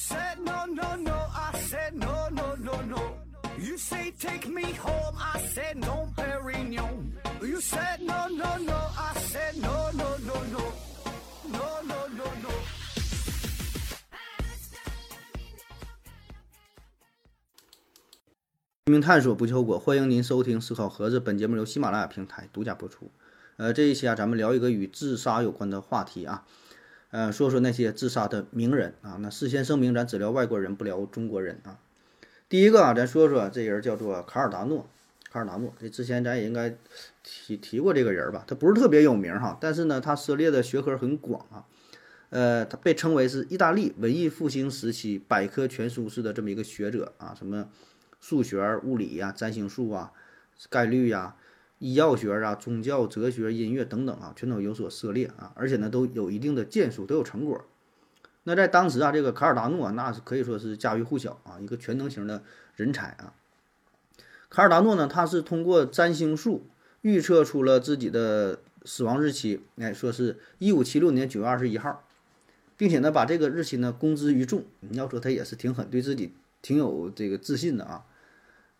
said no, no, no. I said no, no, no, no. You say take me home. I said no, Perignon. You said no, no, no. I said no, no, no, no. No, no, no, no. 拼命探索不计后果，欢迎您收听思考盒子。本节目由喜马拉雅平台独家播出。呃，这一期啊，咱们聊一个与自杀有关的话题啊，呃，说说那些自杀的名人啊。那事先声明，咱只聊外国人，不聊中国人啊。第一个啊，咱说说这人叫做卡尔达诺。卡尔达诺，这之前咱也应该提提过这个人吧？他不是特别有名哈，但是呢，他涉猎的学科很广啊。呃，他被称为是意大利文艺复兴时期百科全书式的这么一个学者啊，什么数学、物理呀、占星术啊、概率呀、医药学啊、宗教、哲学、音乐等等啊，全都有所涉猎啊，而且呢，都有一定的建树，都有成果。那在当时啊，这个卡尔达诺啊，那是可以说是家喻户晓啊，一个全能型的人才啊。卡尔达诺呢，他是通过占星术预测出了自己的死亡日期，哎，说是一五七六年九月二十一号，并且呢，把这个日期呢公之于众。你要说他也是挺狠，对自己挺有这个自信的啊。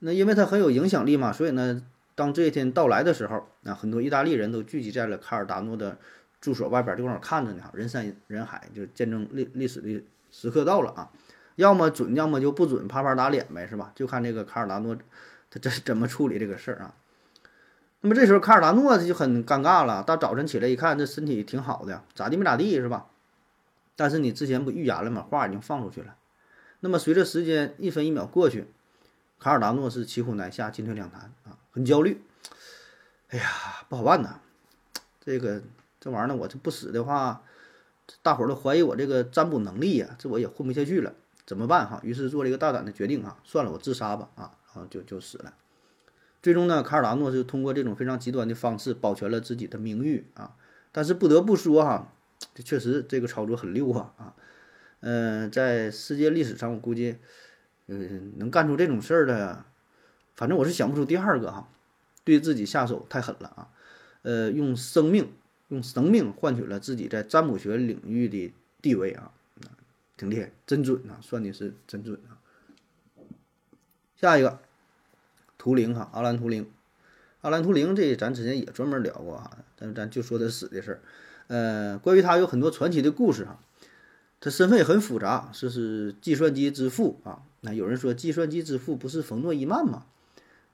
那因为他很有影响力嘛，所以呢，当这一天到来的时候，啊，很多意大利人都聚集在了卡尔达诺的住所外边，就往那看着呢，人山人海，就见证历历史的时刻到了啊。要么准，要么就不准，啪啪打脸呗，是吧？就看这个卡尔达诺他这怎么处理这个事儿啊？那么这时候卡尔达诺就很尴尬了。大早晨起来一看，这身体挺好的，咋地没咋地是吧？但是你之前不预言了吗？话已经放出去了。那么随着时间一分一秒过去，卡尔达诺是骑虎难下，进退两难啊，很焦虑。哎呀，不好办呐！这个这玩意儿呢，我这不死的话，大伙儿都怀疑我这个占卜能力呀，这我也混不下去了，怎么办哈？于是做了一个大胆的决定啊，算了，我自杀吧啊！然后，就就死了。最终呢，卡尔达诺是通过这种非常极端的方式保全了自己的名誉啊。但是不得不说哈，这确实这个操作很溜啊啊。嗯，在世界历史上，我估计，嗯，能干出这种事儿的，反正我是想不出第二个哈。对自己下手太狠了啊！呃，用生命，用生命换取了自己在占卜学领域的地位啊，挺厉害，真准啊，算的是真准啊。下一个，图灵哈，阿兰图灵，阿兰图灵这咱之前也专门聊过啊，但是咱就说他死的事儿。呃，关于他有很多传奇的故事哈，他身份也很复杂，是是计算机之父啊。那有人说计算机之父不是冯诺依曼吗？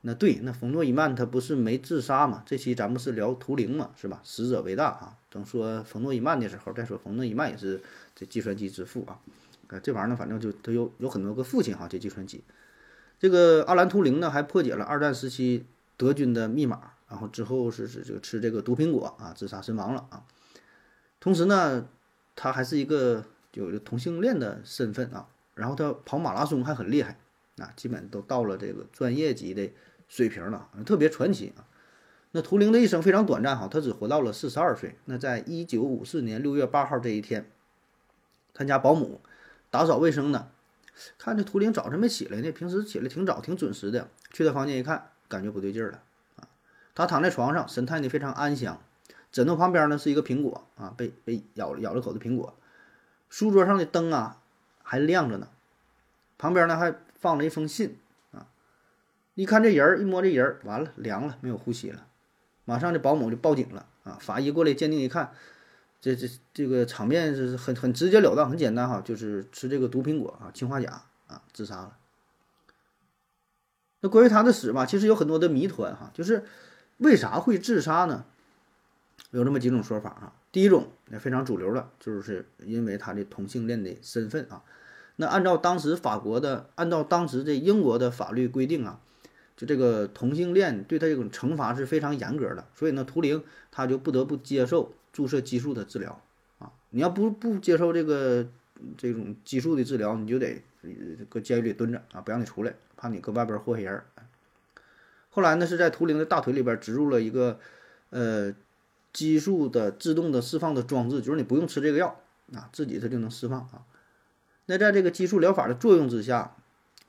那对，那冯诺依曼他不是没自杀吗？这期咱们是聊图灵嘛，是吧？死者为大啊。等说冯诺依曼的时候再说，冯诺依曼也是这计算机之父啊。呃，这玩意儿呢，反正就他有有很多个父亲哈，这计算机。这个阿兰图灵呢，还破解了二战时期德军的密码，然后之后是是就吃这个毒苹果啊，自杀身亡了啊。同时呢，他还是一个有同性恋的身份啊，然后他跑马拉松还很厉害啊，基本都到了这个专业级的水平了，特别传奇啊。那图灵的一生非常短暂哈，他只活到了四十二岁。那在一九五四年六月八号这一天，他家保姆打扫卫生呢。看这图灵早晨没起来呢，平时起来挺早挺准时的。去他房间一看，感觉不对劲儿了啊！他躺在床上，神态呢非常安详，枕头旁边呢是一个苹果啊，被被咬咬了口的苹果。书桌上的灯啊还亮着呢，旁边呢还放了一封信啊。一看这人儿，一摸这人儿，完了凉了，没有呼吸了。马上这保姆就报警了啊！法医过来鉴定一看。这这这个场面是很很直截了当，很简单哈，就是吃这个毒苹果啊，氰化钾啊，自杀了。那关于他的死吧，其实有很多的谜团哈，就是为啥会自杀呢？有这么几种说法啊。第一种也非常主流的，就是因为他的同性恋的身份啊。那按照当时法国的，按照当时这英国的法律规定啊，就这个同性恋对他这种惩罚是非常严格的，所以呢，图灵他就不得不接受。注射激素的治疗啊，你要不不接受这个这种激素的治疗，你就得搁监狱里蹲着啊，不让你出来，怕你搁外边祸害人。后来呢，是在图灵的大腿里边植入了一个呃激素的自动的释放的装置，就是你不用吃这个药啊，自己它就能释放啊。那在这个激素疗法的作用之下，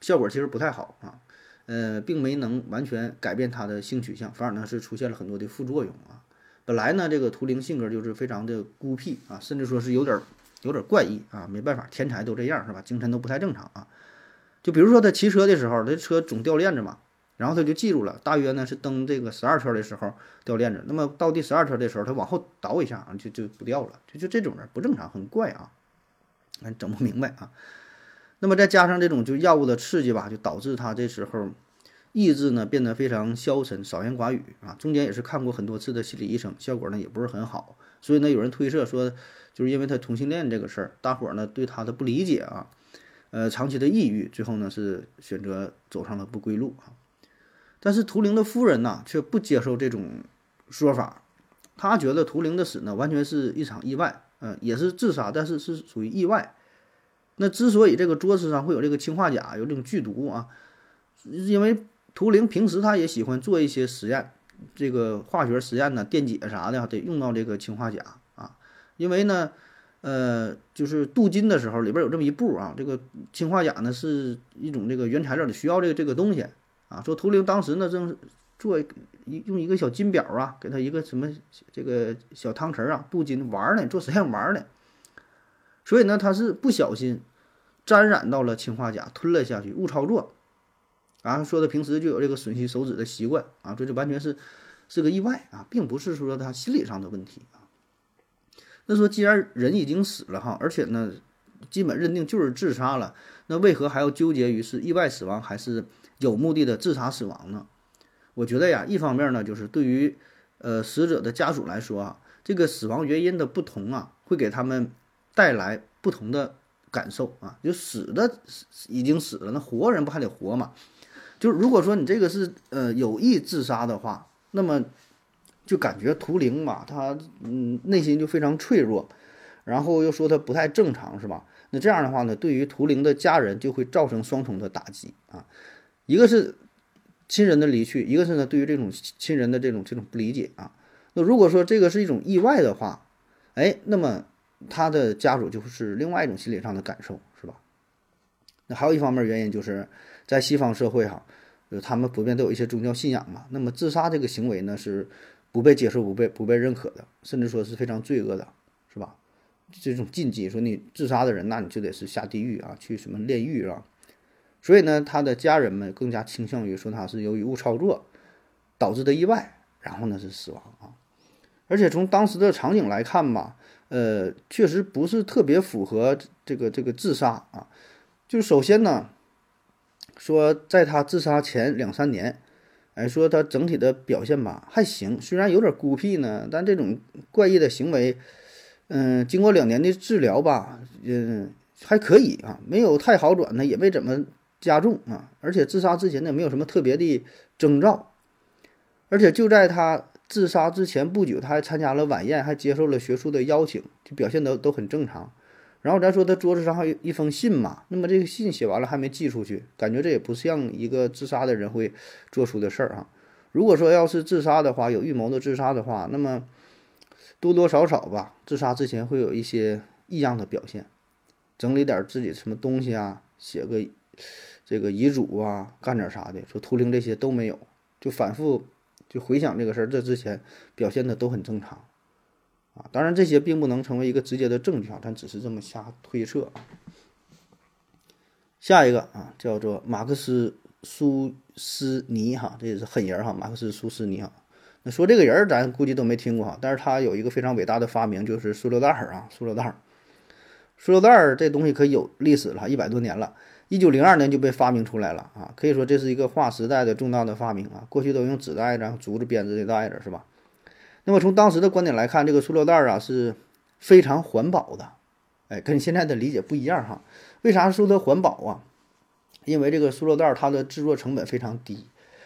效果其实不太好啊，呃，并没能完全改变他的性取向，反而呢是出现了很多的副作用啊。本来呢，这个图灵性格就是非常的孤僻啊，甚至说是有点有点怪异啊，没办法，天才都这样是吧？精神都不太正常啊。就比如说他骑车的时候，这车总掉链子嘛，然后他就记住了，大约呢是蹬这个十二圈的时候掉链子，那么到第十二圈的时候，他往后倒一下啊，就就不掉了，就就这种人不正常，很怪啊，整不明白啊。那么再加上这种就药物的刺激吧，就导致他这时候意志呢变得非常消沉、少言寡语啊。中间也是看过很多次的心理医生，效果呢也不是很好。所以呢，有人推测说，就是因为他同性恋这个事儿，大伙儿呢对他的不理解啊，呃，长期的抑郁，最后呢是选择走上了不归路啊。但是图灵的夫人呢却不接受这种说法，他觉得图灵的死呢完全是一场意外，嗯，也是自杀，但是是属于意外。那之所以这个桌子上会有这个氰化钾，有这种剧毒啊，因为图灵平时他也喜欢做一些实验，这个化学实验呢，电解啥的得用到这个氰化钾啊。因为呢，呃，就是镀金的时候里边有这么一步啊，这个氰化钾呢是一种这个原材料，得需要这个这个东西啊。说图灵当时呢正做一用一个小金表啊，给他一个什么这个小汤匙啊，镀金玩呢，做实验玩呢。所以呢，他是不小心沾染到了氰化钾，吞了下去，误操作。啊，说他平时就有这个吮吸手指的习惯啊，这就完全是是个意外啊，并不是说他心理上的问题啊。那说既然人已经死了哈，而且呢，基本认定就是自杀了，那为何还要纠结于是意外死亡还是有目的的自杀死亡呢？我觉得呀，一方面呢，就是对于呃死者的家属来说啊，这个死亡原因的不同啊，会给他们。带来不同的感受啊，就死的已经死了，那活人不还得活吗？就如果说你这个是呃有意自杀的话，那么就感觉图灵嘛，他嗯内心就非常脆弱，然后又说他不太正常，是吧？那这样的话呢，对于图灵的家人就会造成双重的打击啊，一个是亲人的离去，一个是呢对于这种亲人的这种这种不理解啊。那如果说这个是一种意外的话，哎，那么。他的家属就是另外一种心理上的感受，是吧？那还有一方面原因就是在西方社会哈，就他们普遍都有一些宗教信仰嘛。那么自杀这个行为呢是不被接受、不被不被认可的，甚至说是非常罪恶的，是吧？这种禁忌，说你自杀的人，那你就得是下地狱啊，去什么炼狱啊。所以呢，他的家人们更加倾向于说他是由于误操作导致的意外，然后呢是死亡啊。而且从当时的场景来看吧。呃，确实不是特别符合这个这个自杀啊。就首先呢，说在他自杀前两三年，哎，说他整体的表现吧还行，虽然有点孤僻呢，但这种怪异的行为，嗯，经过两年的治疗吧，嗯，还可以啊，没有太好转呢，也没怎么加重啊。而且自杀之前呢，没有什么特别的征兆，而且就在他。自杀之前不久，他还参加了晚宴，还接受了学术的邀请，就表现得都很正常。然后咱说他桌子上还有一封信嘛，那么这个信写完了还没寄出去，感觉这也不像一个自杀的人会做出的事儿啊。如果说要是自杀的话，有预谋的自杀的话，那么多多少少吧，自杀之前会有一些异样的表现，整理点自己什么东西啊，写个这个遗嘱啊，干点啥的。说图灵这些都没有，就反复。就回想这个事儿，这之前表现的都很正常，啊，当然这些并不能成为一个直接的证据啊，但只是这么瞎推测。下一个啊，叫做马克思苏斯尼哈，这也是狠人哈，马克思苏斯尼哈。那说这个人儿咱估计都没听过哈，但是他有一个非常伟大的发明，就是塑料袋儿啊，塑料袋儿。塑料袋儿这东西可有历史了，一百多年了。一九零二年就被发明出来了啊，可以说这是一个划时代的重大的发明啊。过去都用纸袋子、竹子编织的袋子是吧？那么从当时的观点来看，这个塑料袋啊是非常环保的，哎，跟现在的理解不一样哈。为啥说它环保啊？因为这个塑料袋它的制作成本非常低。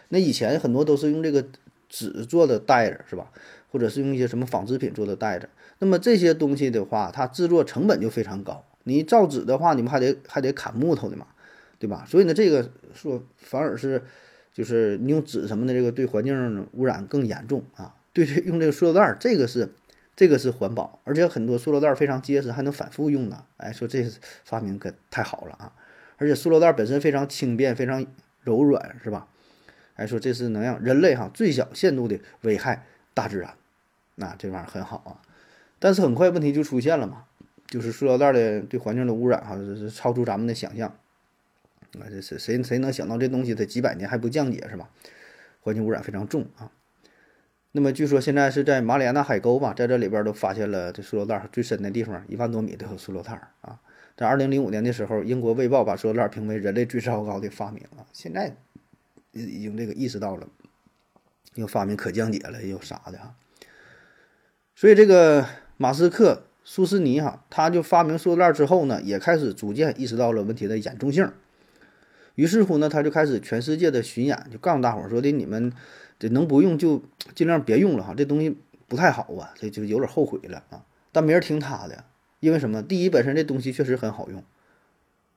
那以前很多都是用这个纸做的袋子是吧？或者是用一些什么纺织品做的袋子。那么这些东西的话，它制作成本就非常高。你造纸的话，你们还得还得砍木头的嘛，对吧？所以呢，这个说反而是，就是你用纸什么的，这个对环境污染更严重啊。对这用这个塑料袋，这个是这个是环保，而且很多塑料袋非常结实，还能反复用呢。哎，说这发明可太好了啊！而且塑料袋本身非常轻便，非常柔软，是吧？哎，说这是能让人类哈最小限度的危害大自然，那这玩意儿很好啊。但是很快问题就出现了嘛。就是塑料袋的对环境的污染哈，是超出咱们的想象。啊，这是谁谁能想到这东西它几百年还不降解是吧？环境污染非常重啊。那么据说现在是在马里亚纳海沟吧，在这里边都发现了这塑料袋最深的地方，一万多米都有塑料袋啊。在二零零五年的时候，英国《卫报》把塑料袋评为人类最糟糕的发明啊。现在已经这个意识到了，又发明可降解了，又啥的啊。所以这个马斯克、苏斯尼哈，他就发明塑料袋之后呢，也开始逐渐意识到了问题的严重性。于是乎呢，他就开始全世界的巡演，就告诉大伙儿说的：“你们这能不用就尽量别用了哈，这东西不太好啊，这就有点后悔了啊。”但没人听他的，因为什么？第一，本身这东西确实很好用，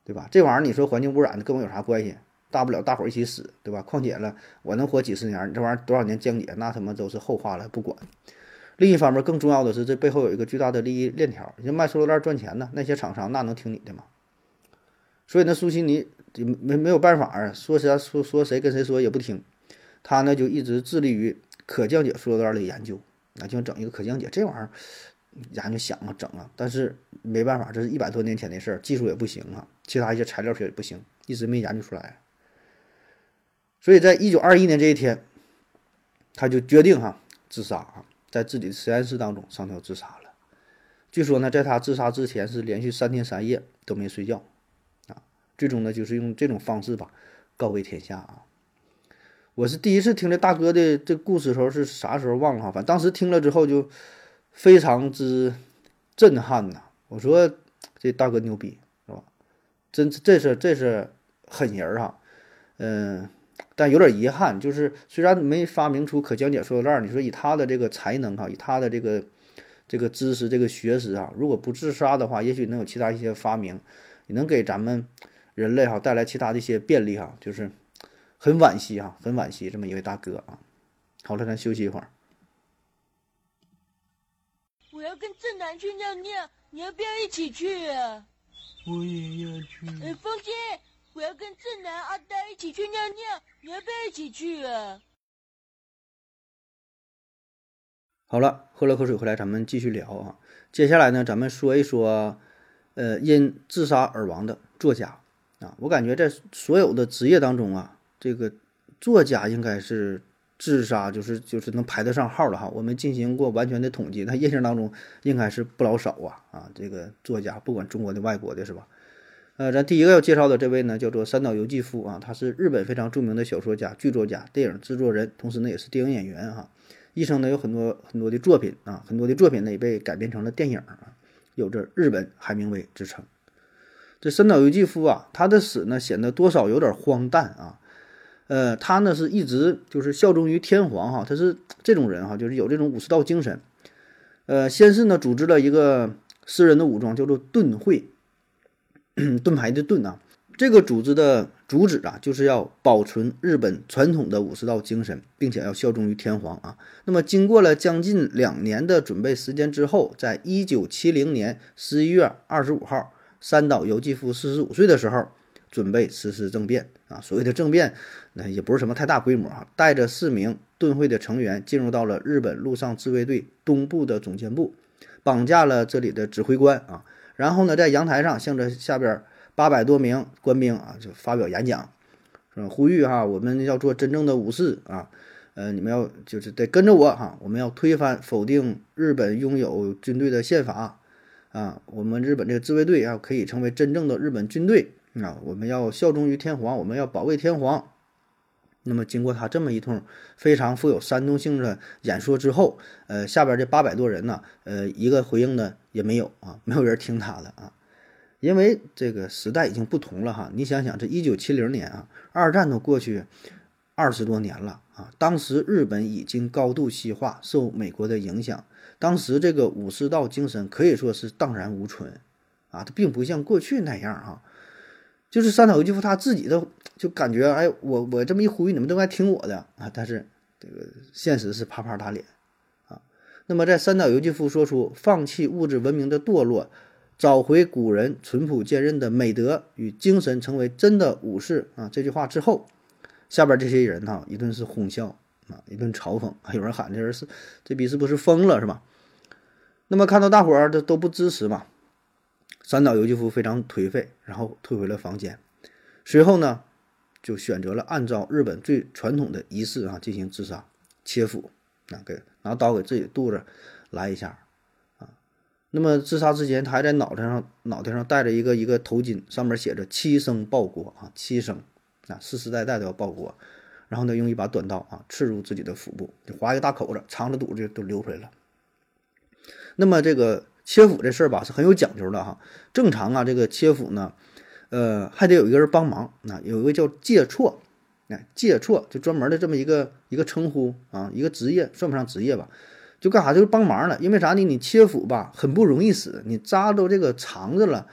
对吧？这玩意儿你说环境污染跟我有啥关系？大不了大伙儿一起死，对吧？况且了，我能活几十年，你这玩意儿多少年降解，那他妈都是后话了，不管。另一方面，更重要的是，这背后有一个巨大的利益链条，你卖塑料袋赚钱呢，那些厂商那能听你的吗？所以呢，苏西尼。没没有办法啊，说谁说说谁跟谁说也不听，他呢就一直致力于可降解塑料袋的研究，啊，就整一个可降解这玩意儿，研究想啊整啊，但是没办法，这是一百多年前的事儿，技术也不行啊，其他一些材料学也不行，一直没研究出来。所以在一九二一年这一天，他就决定哈自杀啊，在自己的实验室当中上吊自杀了。据说呢，在他自杀之前是连续三天三夜都没睡觉。最终呢，就是用这种方式吧，告慰天下啊！我是第一次听这大哥的这故事的时候是啥时候忘了哈，反正当时听了之后就非常之震撼呐！我说这大哥牛逼是吧？真这是这是狠人儿哈，嗯，但有点遗憾，就是虽然没发明出可降解塑料袋，你说以他的这个才能哈，以他的这个这个知识这个学识啊，如果不自杀的话，也许能有其他一些发明，也能给咱们。人类哈带来其他的一些便利哈，就是很惋惜哈，很惋惜这么一位大哥啊。好了，咱休息一会儿。我要跟正南去尿尿，你要不要一起去啊？我也要去。哎，风姐，我要跟正南、阿呆一起去尿尿，你要不要一起去啊？好了，喝了口水回来，咱们继续聊啊。接下来呢，咱们说一说，呃，因自杀而亡的作家。啊，我感觉在所有的职业当中啊，这个作家应该是自杀就是就是能排得上号的哈。我们进行过完全的统计，他印象当中应该是不老少啊啊，这个作家不管中国的、外国的，是吧？呃，咱第一个要介绍的这位呢，叫做三岛由纪夫啊，他是日本非常著名的小说家、剧作家、电影制作人，同时呢也是电影演员哈。一生呢有很多很多的作品啊，很多的作品呢也被改编成了电影啊，有着日本海明威之称。这深岛由纪夫啊，他的死呢显得多少有点荒诞啊。呃，他呢是一直就是效忠于天皇哈，他是这种人哈，就是有这种武士道精神。呃，先是呢组织了一个私人的武装，叫做盾会，盾牌的盾啊。这个组织的主旨啊，就是要保存日本传统的武士道精神，并且要效忠于天皇啊。那么经过了将近两年的准备时间之后，在一九七零年十一月二十五号。三岛由纪夫四十五岁的时候，准备实施政变啊。所谓的政变，那也不是什么太大规模啊。带着四名盾会的成员，进入到了日本陆上自卫队东部的总监部，绑架了这里的指挥官啊。然后呢，在阳台上向着下边八百多名官兵啊，就发表演讲，说呼吁哈，我们要做真正的武士啊。呃，你们要就是得跟着我哈，我们要推翻否定日本拥有军队的宪法。啊，我们日本这个自卫队啊，可以成为真正的日本军队啊！我们要效忠于天皇，我们要保卫天皇。那么，经过他这么一通非常富有煽动性的演说之后，呃，下边这八百多人呢，呃，一个回应的也没有啊，没有人听他的啊，因为这个时代已经不同了哈。你想想，这一九七零年啊，二战都过去二十多年了啊，当时日本已经高度西化，受美国的影响。当时这个武士道精神可以说是荡然无存，啊，他并不像过去那样啊，就是三岛由纪夫他自己都就感觉，哎，我我这么一呼吁，你们都该听我的啊，但是这个现实是啪啪打脸啊。那么在三岛由纪夫说出“放弃物质文明的堕落，找回古人淳朴坚韧的美德与精神，成为真的武士”啊这句话之后，下边这些人哈一顿是哄笑。啊！一顿嘲讽，还 有人喊这人是这逼是不是疯了是吧？那么看到大伙儿都都不支持嘛，三岛由纪夫非常颓废，然后退回了房间。随后呢，就选择了按照日本最传统的仪式啊进行自杀，切腹啊，给拿刀给自己肚子来一下啊。那么自杀之前，他还在脑袋上脑袋上戴着一个一个头巾，上面写着“七生报国”啊，七生啊，世世代代都要报国。然后呢，用一把短刀啊刺入自己的腹部，就划一个大口子，肠子肚子都流出来了。那么这个。切腹这事儿吧是很有讲究的哈，正常啊，这个切腹呢，呃，还得有一个人帮忙，那有一个叫介错，哎，介错就专门的这么一个一个称呼啊，一个职业算不上职业吧，就干啥就是帮忙了。因为啥呢？你切腹吧很不容易死，你扎到这个肠子了，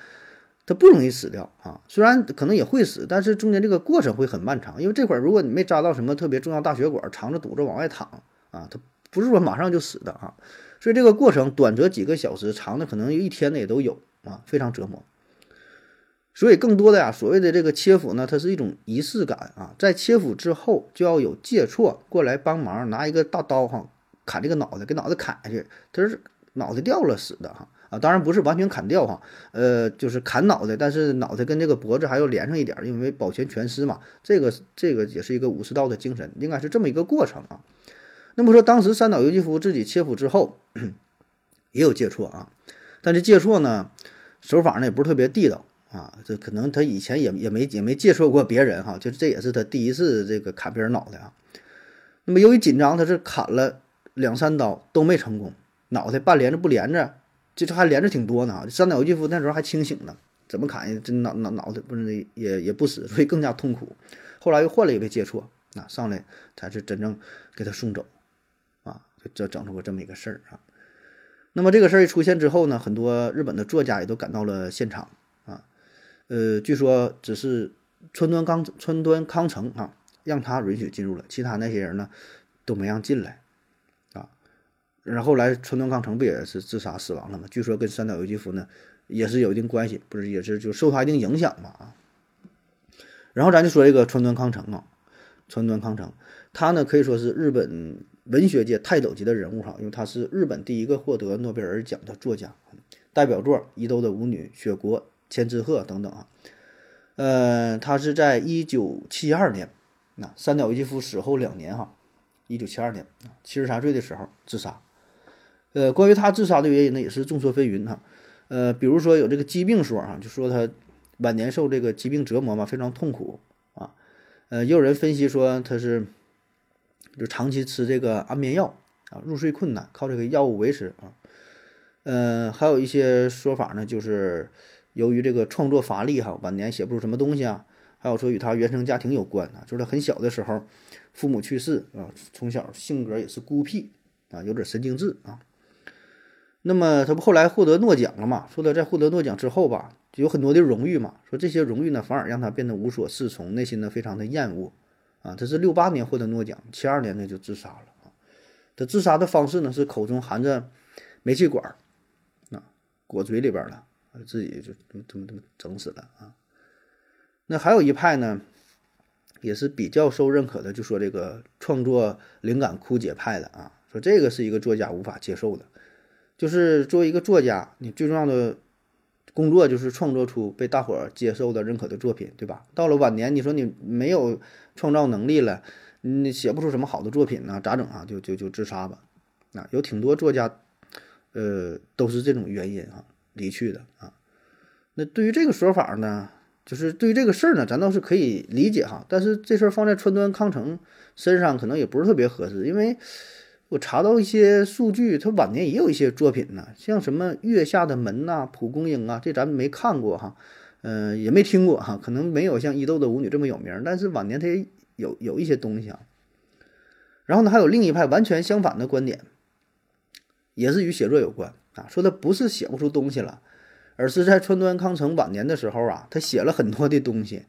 它不容易死掉啊。虽然可能也会死，但是中间这个过程会很漫长。因为这会儿如果你没扎到什么特别重要大血管，肠子堵着往外淌啊，它不是说马上就死的啊。所以这个过程短则几个小时，长的可能一天的也都有啊，非常折磨。所以更多的呀，所谓的这个切腹呢，它是一种仪式感啊。在切腹之后，就要有介错过来帮忙，拿一个大刀哈，砍这个脑袋，给脑袋砍下去。他是脑袋掉了死的哈，啊当然不是完全砍掉哈，呃，就是砍脑袋，但是脑袋跟这个脖子还要连上一点，因为保全全尸嘛。这个这个也是一个武士道的精神，应该是这么一个过程啊。那么说，当时三岛由纪夫自己切腹之后，也有介错啊，但是介错呢，手法呢也不是特别地道啊，这可能他以前也也没也没介错过别人哈，就是这也是他第一次这个砍别人脑袋啊。那么由于紧张，他是砍了两三刀都没成功，脑袋半连着不连着，这这还连着挺多呢。三岛由纪夫那时候还清醒呢，怎么砍这脑脑脑袋不是也也不死，所以更加痛苦。后来又换了一位介错，那上来才是真正给他送走。啊就整出过这么一个事儿啊，那么这个事儿一出现之后呢，很多日本的作家也都赶到了现场啊，呃，据说只是川端康川端康成啊，让他允许进入了，其他那些人呢都没让进来。然后来川端康成不也是自杀死亡了吗？据说跟三岛由纪夫呢也是有一定关系，不是也是就受他一定影响嘛啊。然后咱就说这个川端康成啊，川端康成，他呢可以说是日本。文学界泰斗级的人物哈，因为他是日本第一个获得诺贝尔奖的作家，代表作《伊豆的舞女》《雪国》《千纸鹤》等等啊。呃，他是在一九七二年，那三岛由纪夫死后两年哈，一九七二年七十三岁的时候自杀。呃，关于他自杀的原因呢，也是众说纷纭哈。呃，比如说有这个疾病说哈，就说他晚年受这个疾病折磨嘛，非常痛苦啊。呃，也有人分析说他是。就长期吃这个安眠药啊，入睡困难，靠这个药物维持啊。嗯，还有一些说法呢，就是由于这个创作乏力哈，晚年写不出什么东西啊。还有说与他原生家庭有关啊，就是他很小的时候父母去世啊，从小性格也是孤僻啊，有点神经质啊。那么他不后来获得诺奖了嘛？说他在获得诺奖之后吧，就有很多的荣誉嘛。说这些荣誉呢，反而让他变得无所适从，内心呢非常的厌恶。啊，他是六八年获得诺奖，七二年呢就自杀了。他自杀的方式呢是口中含着煤气管儿，啊，裹嘴里边了，自己就这么这么整死了啊。那还有一派呢，也是比较受认可的，就说这个创作灵感枯竭派的啊，说这个是一个作家无法接受的，就是作为一个作家，你最重要的。工作就是创作出被大伙儿接受的、认可的作品，对吧？到了晚年，你说你没有创造能力了，你写不出什么好的作品呢？咋整啊？就就就自杀吧。啊，有挺多作家，呃，都是这种原因啊离去的啊。那对于这个说法呢，就是对于这个事儿呢，咱倒是可以理解哈。但是这事儿放在川端康成身上，可能也不是特别合适，因为。我查到一些数据，他晚年也有一些作品呢，像什么《月下的门》呐、《蒲公英》啊，这咱们没看过哈，嗯，也没听过哈，可能没有像伊豆的舞女这么有名，但是晚年他也有有一些东西啊。然后呢，还有另一派完全相反的观点，也是与写作有关啊，说他不是写不出东西了，而是在川端康成晚年的时候啊，他写了很多的东西，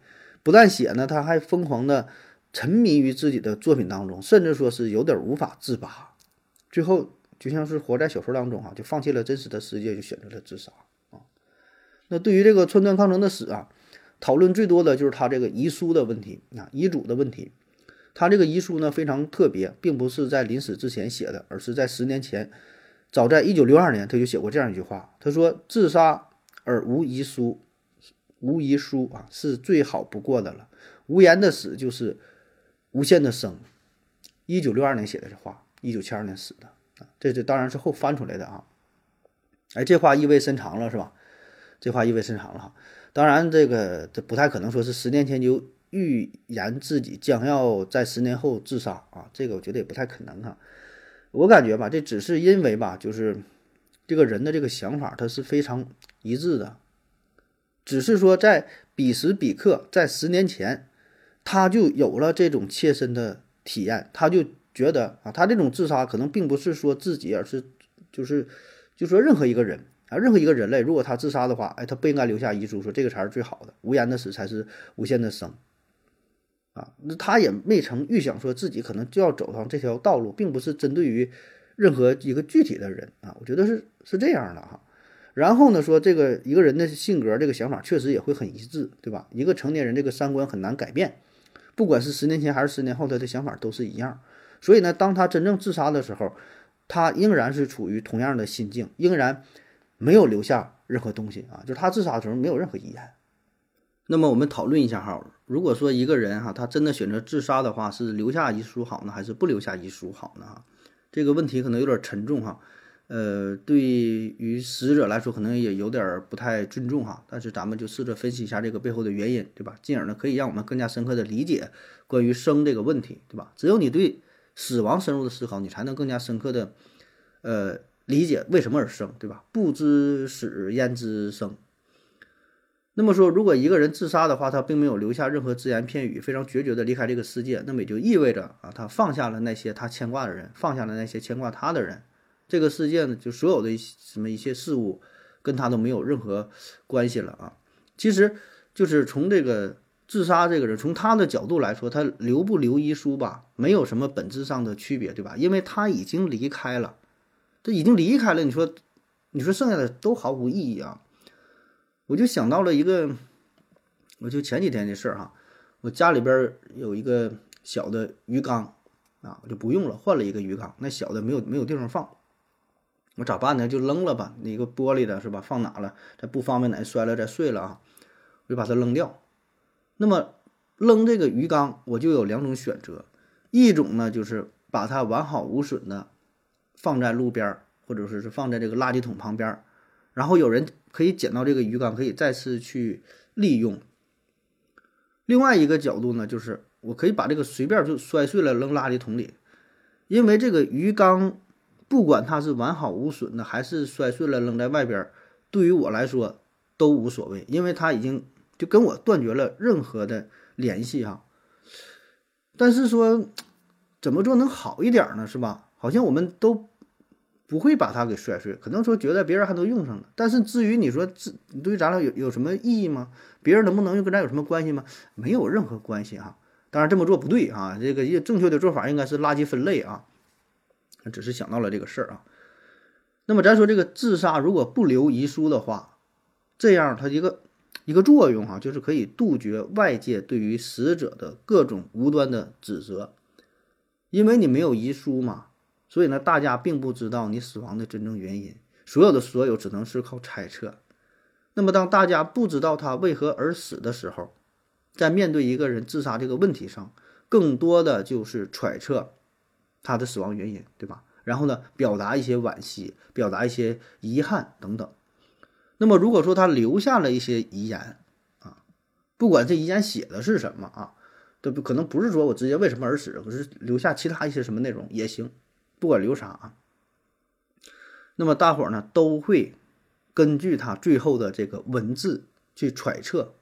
不但写呢，他还疯狂的沉迷于自己的作品当中，甚至说是有点无法自拔。最后就像是活在小说当中啊，就放弃了真实的世界，就选择了自杀啊。那对于这个川端康成的死啊，讨论最多的就是他这个遗书的问题啊，遗嘱的问题。他这个遗书呢非常特别，并不是在临死之前写的，而是在十年前，早在一九六二年他就写过这样一句话，他说：“自杀而无遗书，无遗书啊，是最好不过的了。无言的死就是无限的生。一九六二年写的这话，一九七二年死的啊，这这当然是后翻出来的啊。哎，这话意味深长了，是吧？这话意味深长了。当然，这个这不太可能说是十年前就预言自己将要在十年后自杀啊，这个我觉得也不太可能哈。我感觉吧，这只是因为吧，就是这个人的这个想法他是非常一致的，只是说在彼时彼刻，在十年前，他就有了这种切身的体验，他就觉得啊，他这种自杀可能并不是说自己，而是就是就说任何一个人啊，任何一个人类，如果他自杀的话，哎，他不应该留下遗书，说这个才是最好的，无言的死才是无限的生。啊，那他也没曾预想说自己可能就要走上这条道路，并不是针对于任何一个具体的人啊，我觉得是是这样的哈。然后呢，说这个一个人的性格、这个想法确实也会很一致，对吧？一个成年人这个三观很难改变，不管是十年前还是十年后，他的想法都是一样。所以呢，当他真正自杀的时候，他仍然是处于同样的心境，仍然没有留下任何东西啊，就是他自杀的时候没有任何遗言。那么我们讨论一下哈，如果说一个人哈，他真的选择自杀的话，是留下遗书好呢，还是不留下遗书好呢？哈，这个问题可能有点沉重哈，呃，对于死者来说可能也有点不太尊重哈。但是咱们就试着分析一下这个背后的原因，对吧？进而呢，可以让我们更加深刻的理解关于生这个问题，对吧？只有你对死亡深入的思考，你才能更加深刻的呃理解为什么而生，对吧？不知死焉知生。那么说，如果一个人自杀的话，他并没有留下任何只言片语，非常决绝的离开这个世界，那么也就意味着啊，他放下了那些他牵挂的人，放下了那些牵挂他的人，这个世界呢，就所有的一什么一些事物，跟他都没有任何关系了啊。其实，就是从这个自杀这个人，从他的角度来说，他留不留遗书吧，没有什么本质上的区别，对吧？因为他已经离开了，他已经离开了，你说，你说剩下的都毫无意义啊。我就想到了一个，我就前几天的事儿哈，我家里边有一个小的鱼缸啊，我就不用了，换了一个鱼缸，那小的没有没有地方放，我咋办呢？就扔了吧，那个玻璃的是吧？放哪了？再不方便哪摔了再碎了啊，我就把它扔掉。那么扔这个鱼缸，我就有两种选择，一种呢就是把它完好无损的放在路边，或者说是放在这个垃圾桶旁边。然后有人可以捡到这个鱼缸，可以再次去利用。另外一个角度呢，就是我可以把这个随便就摔碎了扔垃圾桶里，因为这个鱼缸不管它是完好无损的，还是摔碎了扔在外边，对于我来说都无所谓，因为它已经就跟我断绝了任何的联系哈。但是说怎么做能好一点呢？是吧？好像我们都。不会把它给摔碎，可能说觉得别人还都用上了，但是至于你说这对于咱俩有有什么意义吗？别人能不能用跟咱有什么关系吗？没有任何关系哈。当然这么做不对啊，这个正确的做法应该是垃圾分类啊。只是想到了这个事儿啊。那么咱说这个自杀如果不留遗书的话，这样他一个一个作用哈，就是可以杜绝外界对于死者的各种无端的指责，因为你没有遗书嘛。所以呢，大家并不知道你死亡的真正原因，所有的所有只能是靠猜测。那么，当大家不知道他为何而死的时候，在面对一个人自杀这个问题上，更多的就是揣测他的死亡原因，对吧？然后呢，表达一些惋惜，表达一些遗憾等等。那么，如果说他留下了一些遗言啊，不管这遗言写的是什么啊，都不可能不是说我直接为什么而死，可是留下其他一些什么内容也行。不管留啥啊，那么大伙儿呢都会根据他最后的这个文字去揣测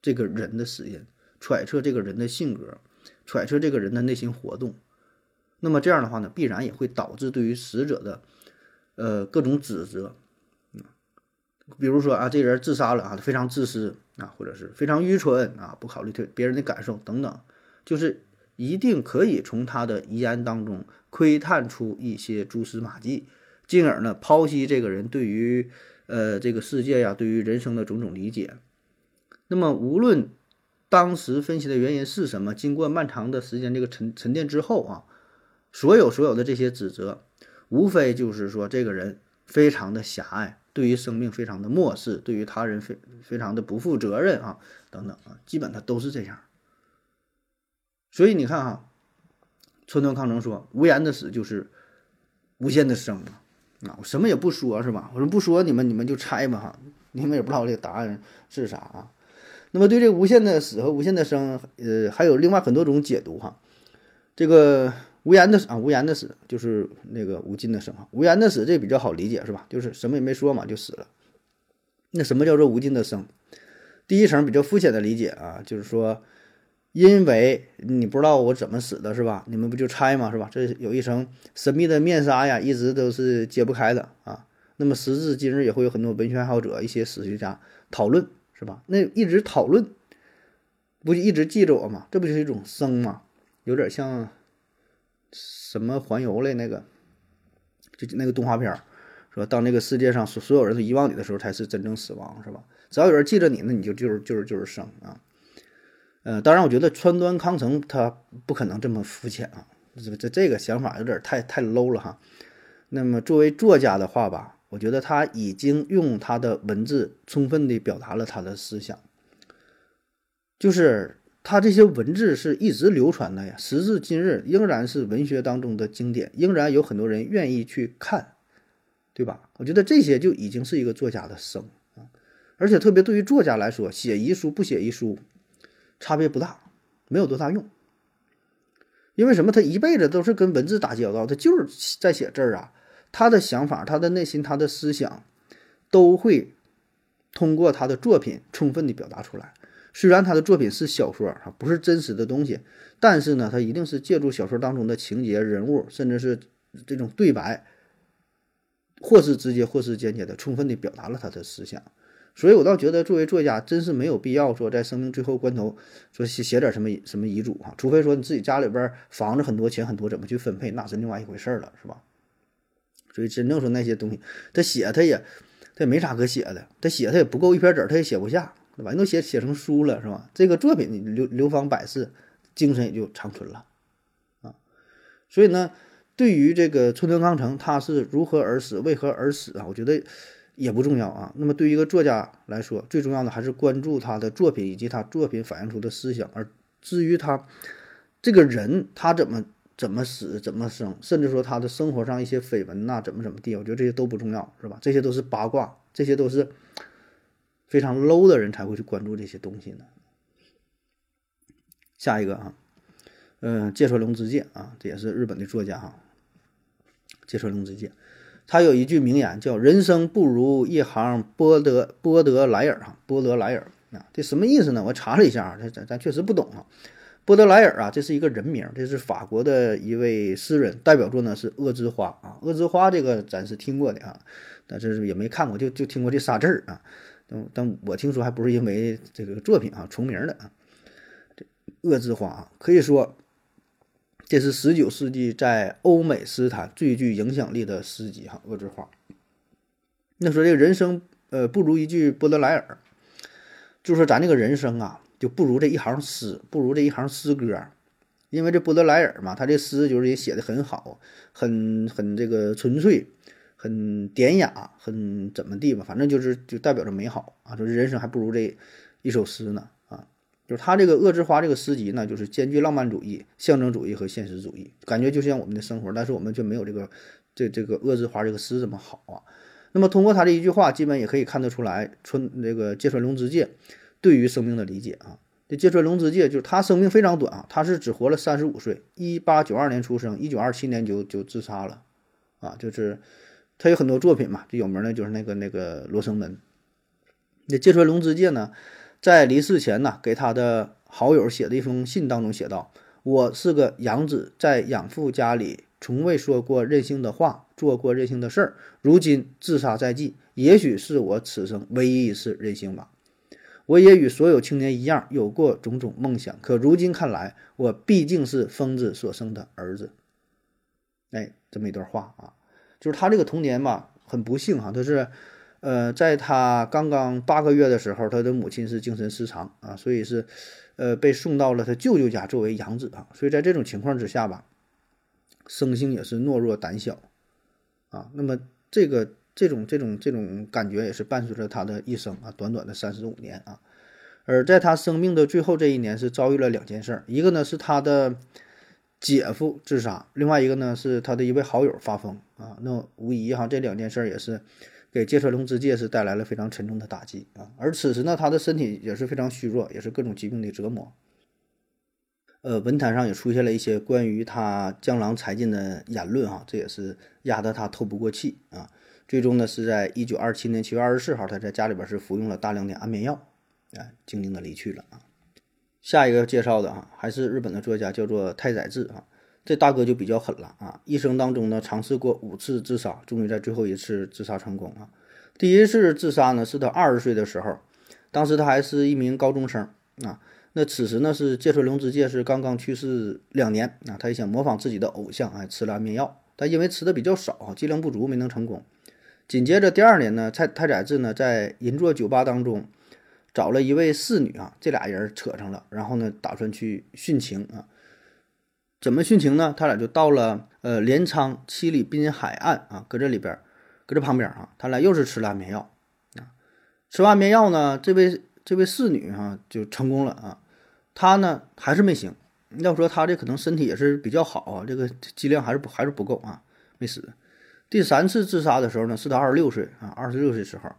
这个人的死因，揣测这个人的性格，揣测这个人的内心活动。那么这样的话呢，必然也会导致对于死者的呃各种指责。比如说啊，这人自杀了啊，非常自私啊，或者是非常愚蠢啊，不考虑别别人的感受等等，就是一定可以从他的遗言当中。窥探出一些蛛丝马迹，进而呢剖析这个人对于呃这个世界呀，对于人生的种种理解。那么无论当时分析的原因是什么，经过漫长的时间这个沉沉淀之后啊，所有所有的这些指责，无非就是说这个人非常的狭隘，对于生命非常的漠视，对于他人非非常的不负责任啊，等等啊，基本他都是这样。所以你看哈，川端康成说：“无言的死就是无限的生啊，我什么也不说，是吧？我说不说，你们你们就猜吧哈，你们也不知道这个答案是啥啊。那么对这无限的死和无限的生，呃，还有另外很多种解读哈。这个无言的死啊，无言的死就是那个无尽的生哈，无言的死这比较好理解是吧？就是什么也没说嘛，就死了。那什么叫做无尽的生？第一层比较肤浅的理解啊，就是说。”因为你不知道我怎么死的，是吧？你们不就猜嘛？是吧？这有一层神秘的面纱呀，一直都是揭不开的啊。那么时至今日，也会有很多文学爱好者、一些史学家讨论，是吧？那一直讨论，不就一直记着我吗？这不就是一种生吗？有点像什么环游类那个，就那个动画片，说当那个世界上所所有人都遗忘你的时候，才是真正死亡，是吧？只要有人记着你，那你就就是就是就是生啊。呃，当然，我觉得川端康成他不可能这么肤浅啊，这这这个想法有点太太 low 了哈。那么作为作家的话吧，我觉得他已经用他的文字充分的表达了他的思想，就是他这些文字是一直流传的呀，时至今日仍然是文学当中的经典，仍然有很多人愿意去看，对吧？我觉得这些就已经是一个作家的生啊，而且特别对于作家来说，写遗书不写遗书。差别不大，没有多大用。因为什么？他一辈子都是跟文字打交道，他就是在写字儿啊。他的想法、他的内心、他的思想，都会通过他的作品充分的表达出来。虽然他的作品是小说啊，不是真实的东西，但是呢，他一定是借助小说当中的情节、人物，甚至是这种对白，或是直接或是间接的，充分的表达了他的思想。所以，我倒觉得作为作家，真是没有必要说在生命最后关头说写写点什么什么遗嘱哈，除非说你自己家里边房子很多钱很多，怎么去分配那是另外一回事了，是吧？所以，真正说那些东西，他写他也他也没啥可写的，他写他也不够一篇纸，他也写不下，对吧？你都写写成书了，是吧？这个作品流流芳百世，精神也就长存了啊。所以呢，对于这个春藤康成他是如何而死，为何而死啊？我觉得。也不重要啊。那么对于一个作家来说，最重要的还是关注他的作品以及他作品反映出的思想。而至于他这个人，他怎么怎么死，怎么生，甚至说他的生活上一些绯闻呐，怎么怎么地，我觉得这些都不重要，是吧？这些都是八卦，这些都是非常 low 的人才会去关注这些东西呢。下一个啊，嗯，芥川龙之介啊，这也是日本的作家哈，芥川龙之介。他有一句名言，叫“人生不如一行波德波德莱尔”哈，波德莱尔啊，这什么意思呢？我查了一下，咱咱咱确实不懂啊。波德莱尔啊，这是一个人名，这是法国的一位诗人，代表作呢是《恶之花》啊，《恶之花》这个咱是听过的啊，但是也没看过，就就听过这仨字儿啊。但但我听说还不是因为这个作品啊重名的啊，这《恶之花》啊，可以说。这是十九世纪在欧美诗坛最具影响力的诗集哈，《恶之花》。那说这个人生，呃，不如一句波德莱尔，就说咱这个人生啊，就不如这一行诗，不如这一行诗歌。因为这波德莱尔嘛，他这诗就是也写的很好，很很这个纯粹，很典雅，很怎么地吧，反正就是就代表着美好啊。说人生还不如这一首诗呢啊。就是他这个《恶之花》这个诗集呢，就是兼具浪漫主义、象征主义和现实主义，感觉就像我们的生活，但是我们却没有这个这这个《恶之花》这个诗这么好啊。那么通过他这一句话，基本也可以看得出来，春那个芥川龙之介对于生命的理解啊。这芥川龙之介就是他生命非常短啊，他是只活了三十五岁，一八九二年出生，一九二七年就就自杀了啊。就是他有很多作品嘛，最有名的就是那个那个《罗生门》。那芥川龙之介呢？在离世前呢，给他的好友写的一封信当中写道：“我是个养子，在养父家里从未说过任性的话，做过任性的事儿。如今自杀在即，也许是我此生唯一一次任性吧。我也与所有青年一样，有过种种梦想，可如今看来，我毕竟是疯子所生的儿子。”哎，这么一段话啊，就是他这个童年吧，很不幸哈，他是。呃，在他刚刚八个月的时候，他的母亲是精神失常啊，所以是，呃，被送到了他舅舅家作为养子啊。所以在这种情况之下吧，生性也是懦弱胆小啊。那么这个这种这种这种感觉也是伴随着他的一生啊，短短的三十五年啊。而在他生命的最后这一年，是遭遇了两件事，一个呢是他的姐夫自杀，另外一个呢是他的一位好友发疯啊。那无疑哈，这两件事也是给芥川龙之介是带来了非常沉重的打击啊。而此时呢，他的身体也是非常虚弱，也是各种疾病的折磨。呃，文坛上也出现了一些关于他江郎才尽的言论哈，这也是压得他透不过气啊。最终呢，是在一九二七年七月二十四号，他在家里边是服用了大量的安眠药，啊，静静的离去了啊。下一个介绍的啊，还是日本的作家，叫做太宰治啊。这大哥就比较狠了啊，一生当中呢尝试过五次自杀，终于在最后一次自杀成功啊。第一次自杀呢，是他二十岁的时候，当时他还是一名高中生啊。那此时呢是芥川龙之介是刚刚去世两年啊，他也想模仿自己的偶像，哎，吃了安眠药，但因为吃的比较少啊，剂量不足，没能成功。紧接着第二年呢，太太宰治呢在银座酒吧当中找了一位侍女啊，这俩人扯上了，然后呢打算去殉情啊。怎么殉情呢？他俩就到了呃镰仓七里滨海岸啊，搁这里边，搁这旁边啊，他俩又是吃了安眠药啊。吃完安眠药呢，这位这位侍女哈就成功了啊。他呢还是没醒，要说他这可能身体也是比较好啊，这个剂量还是不还是不够啊，没死。第三次自杀的时候呢，是他二十六岁啊，二十六岁时候，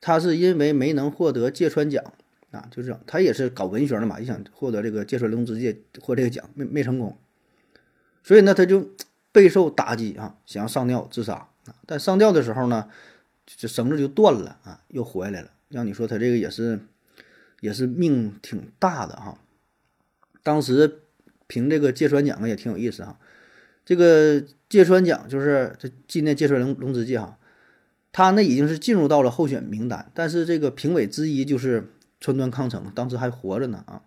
他是因为没能获得芥川奖啊，就这样，他也是搞文学的嘛，也想获得这个芥川龙之介获这个奖，没没成功，所以呢，他就备受打击啊，想要上吊自杀啊，但上吊的时候呢，这绳子就断了啊，又活下来了，让你说他这个也是也是命挺大的哈。当时评这个芥川奖也挺有意思啊，这个芥川奖就是这纪念芥川龙龙之介哈，他呢已经是进入到了候选名单，但是这个评委之一就是川端康成，当时还活着呢啊，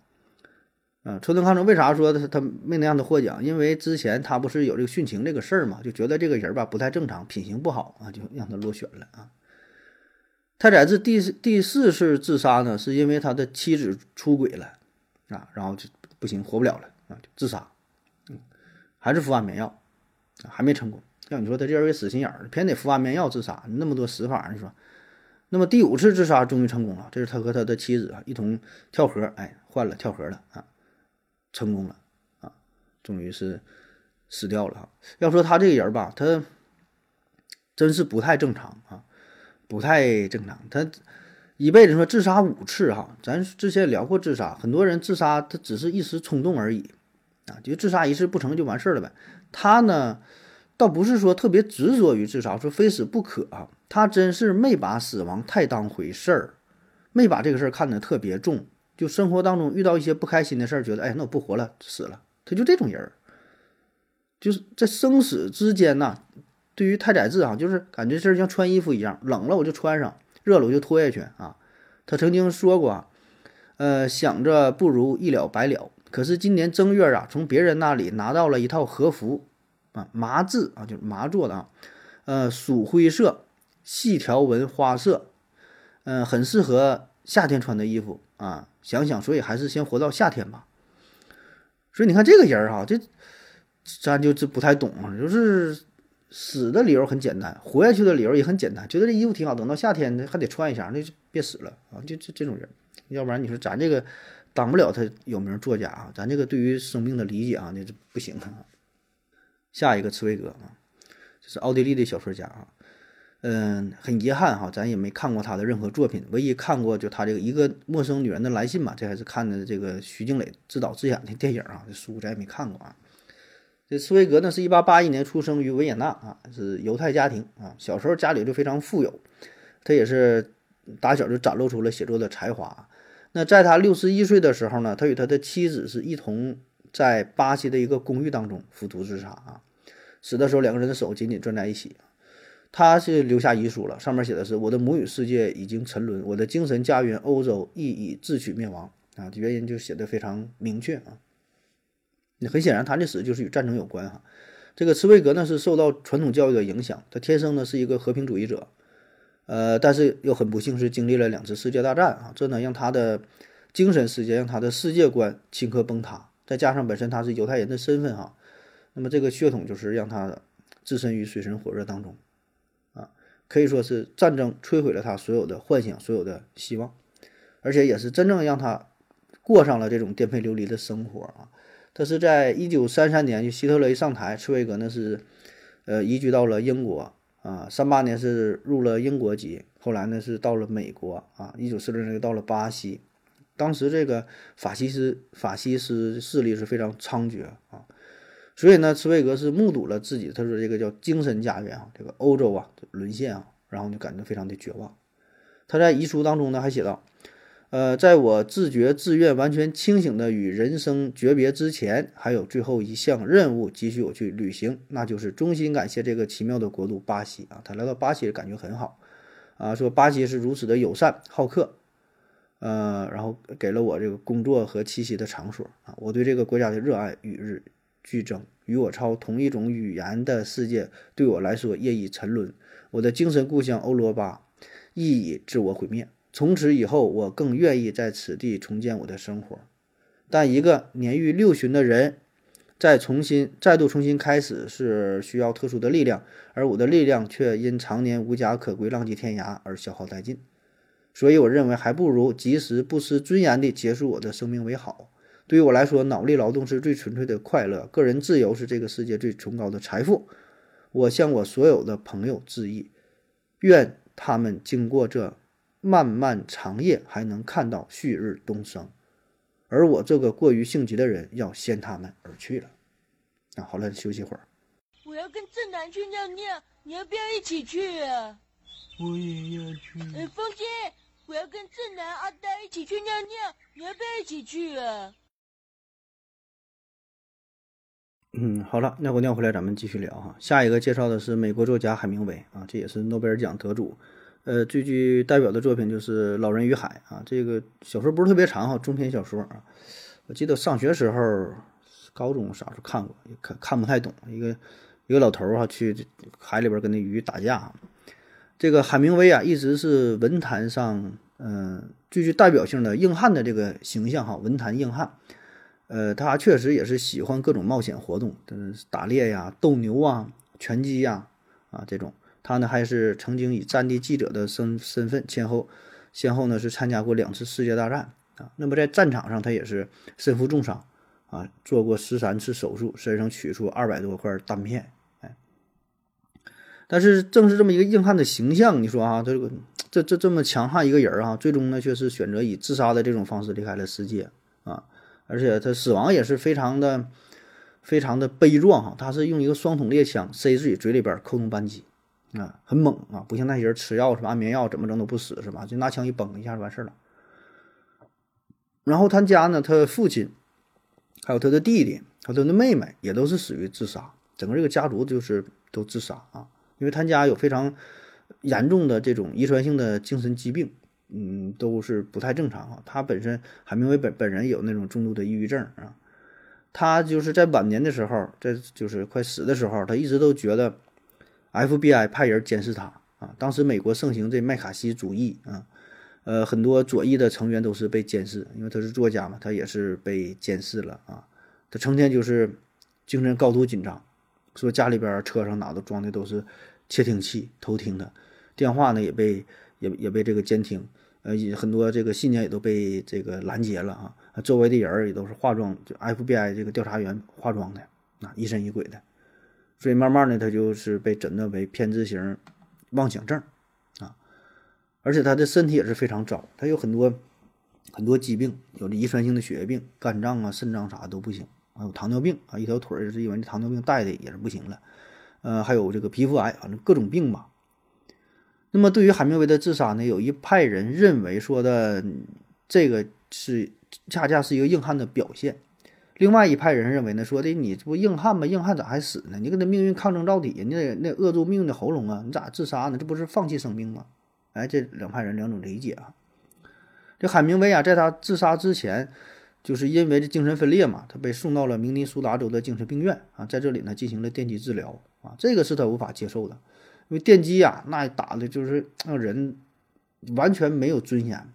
啊川端康成为啥说他他没能让他获奖？因为之前他不是有这个殉情这个事儿嘛，就觉得这个人吧不太正常，品行不好啊，就让他落选了啊。太宰治第第四次自杀呢，是因为他的妻子出轨了啊，然后就。不行，活不了了啊！就自杀，嗯，还是服安眠药，还没成功。要你说他这人也死心眼儿，偏得服安眠药自杀，那么多死法，你说。那么第五次自杀终于成功了，这是他和他的妻子啊一同跳河，哎，换了跳河了啊，成功了啊，终于是死掉了哈。要说他这个人吧，他真是不太正常啊，不太正常，他。一辈子说自杀五次哈，咱之前聊过自杀，很多人自杀他只是一时冲动而已，啊，就自杀一次不成就完事儿了呗。他呢，倒不是说特别执着于自杀，说非死不可啊，他真是没把死亡太当回事儿，没把这个事儿看得特别重。就生活当中遇到一些不开心的事儿，觉得哎，那我不活了，死了，他就这种人儿，就是在生死之间呐。对于太宰治啊，就是感觉这像穿衣服一样，冷了我就穿上。热了我就脱下去啊！他曾经说过，呃，想着不如一了百了。可是今年正月啊，从别人那里拿到了一套和服，啊，麻质啊，就是麻做的啊，呃，鼠灰色，细条纹花色，嗯，很适合夏天穿的衣服啊。想想，所以还是先活到夏天吧。所以你看这个人儿哈，这咱就这不太懂啊，就是。死的理由很简单，活下去的理由也很简单，觉得这衣服挺好，等到夏天还得穿一下，那就别死了啊！就这这种人，要不然你说咱这个当不了他有名作家啊，咱这个对于生命的理解啊，那就不行啊。下一个茨威格啊，这是奥地利的小说家啊，嗯，很遗憾哈，咱也没看过他的任何作品，唯一看过就他这个一个陌生女人的来信嘛，这还是看的这个徐静蕾自导自演的电影啊，这书咱也没看过啊。这茨威格呢，是一八八一年出生于维也纳啊，是犹太家庭啊。小时候家里就非常富有，他也是打小就展露出了写作的才华。那在他六十一岁的时候呢，他与他的妻子是一同在巴西的一个公寓当中服毒自杀啊。死的时候，两个人的手紧紧攥在一起。他是留下遗书了，上面写的是：“我的母语世界已经沉沦，我的精神家园欧洲亦已自取灭亡啊。”原因就写的非常明确啊。很显然，他的死就是与战争有关哈。这个茨威格呢是受到传统教育的影响，他天生呢是一个和平主义者，呃，但是又很不幸是经历了两次世界大战啊，这呢让他的精神世界、让他的世界观顷刻崩塌。再加上本身他是犹太人的身份哈，那么这个血统就是让他置身于水深火热当中啊。可以说是战争摧毁了他所有的幻想，所有的希望，而且也是真正让他过上了这种颠沛流离的生活啊。他是在一九三三年就希特勒一上台，茨威格呢是呃移居到了英国啊，三八年是入了英国籍，后来呢是到了美国啊，一九四六年又到了巴西。当时这个法西斯法西斯势力是非常猖獗啊，所以呢，茨威格是目睹了自己，他说这个叫精神家园啊，这个欧洲啊沦陷啊，然后就感觉非常的绝望。他在遗书当中呢还写道：“呃，在我自觉自愿完全清醒的与人生诀别之前，还有最后一项任务急需我去履行，那就是衷心感谢这个奇妙的国度巴西啊。他来到巴西感觉很好啊，说巴西是如此的友善好客。”呃，然后给了我这个工作和栖息的场所啊，我对这个国家的热爱与日俱增。与我操同一种语言的世界对我来说业已沉沦，我的精神故乡欧罗巴亦已自我毁灭。从此以后，我更愿意在此地重建我的生活。但一个年逾六旬的人，再重新再度重新开始是需要特殊的力量，而我的力量却因常年无家可归、浪迹天涯而消耗殆尽。所以，我认为还不如及时不失尊严地结束我的生命为好。对于我来说，脑力劳动是最纯粹的快乐，个人自由是这个世界最崇高的财富。我向我所有的朋友致意，愿他们经过这漫漫长夜还能看到旭日东升，而我这个过于性急的人要先他们而去了。啊，好了，休息会儿。我要跟正南去尿尿，你要不要一起去啊？我也要去。哎，风姐。我要跟正南、阿呆一起去尿尿，你要不要一起去啊？嗯，好了，尿过尿回来，咱们继续聊哈。下一个介绍的是美国作家海明威啊，这也是诺贝尔奖得主。呃，最具代表的作品就是《老人与海》啊，这个小说不是特别长哈，中篇小说啊。我记得上学时候，高中啥时候看过，看看不太懂。一个一个老头儿哈，去海里边跟那鱼打架。这个海明威啊，一直是文坛上，嗯，最具代表性的硬汉的这个形象哈，文坛硬汉。呃，他确实也是喜欢各种冒险活动，嗯，打猎呀、斗牛啊、拳击呀，啊，这种。他呢，还是曾经以战地记者的身身份，先后先后呢是参加过两次世界大战啊。那么在战场上，他也是身负重伤啊，做过十三次手术，身上取出二百多块弹片。但是正是这么一个硬汉的形象，你说啊，这个这这这么强悍一个人啊，最终呢却是选择以自杀的这种方式离开了世界啊，而且他死亡也是非常的非常的悲壮哈，他是用一个双筒猎枪塞自己嘴里边扣动扳机啊，很猛啊，不像那些人吃药什么安眠药怎么整都不死是吧？就拿枪一崩一下就完事儿了。然后他家呢，他父亲还有他的弟弟还有他的妹妹也都是死于自杀，整个这个家族就是都自杀啊。因为他家有非常严重的这种遗传性的精神疾病，嗯，都是不太正常啊。他本身海明威本本人有那种重度的抑郁症啊。他就是在晚年的时候，在就是快死的时候，他一直都觉得 FBI 派人监视他啊。当时美国盛行这麦卡锡主义啊，呃，很多左翼的成员都是被监视，因为他是作家嘛，他也是被监视了啊。他成天就是精神高度紧张，说家里边车上哪都装的都是。窃听器偷听的，电话呢也被也也被这个监听，呃，很多这个信件也都被这个拦截了啊。周围的人也都是化妆，就 FBI 这个调查员化妆的，啊，疑神疑鬼的。所以慢慢的他就是被诊断为偏执型妄想症啊，而且他的身体也是非常糟，他有很多很多疾病，有的遗传性的血液病，肝脏啊、肾脏啥都不行，还有糖尿病啊，一条腿是因为糖尿病带的也是不行了。呃，还有这个皮肤癌，反正各种病吧。那么对于海明威的自杀呢，有一派人认为说的这个是恰恰是一个硬汉的表现，另外一派人认为呢，说的你这不硬汉吗？硬汉咋还死呢？你跟他命运抗争到底，你得那扼住命运的喉咙啊，你咋自杀呢？这不是放弃生命吗？哎，这两派人两种理解啊。这海明威啊，在他自杀之前。就是因为这精神分裂嘛，他被送到了明尼苏达州的精神病院啊，在这里呢进行了电击治疗啊，这个是他无法接受的，因为电击呀，那打的就是让人完全没有尊严，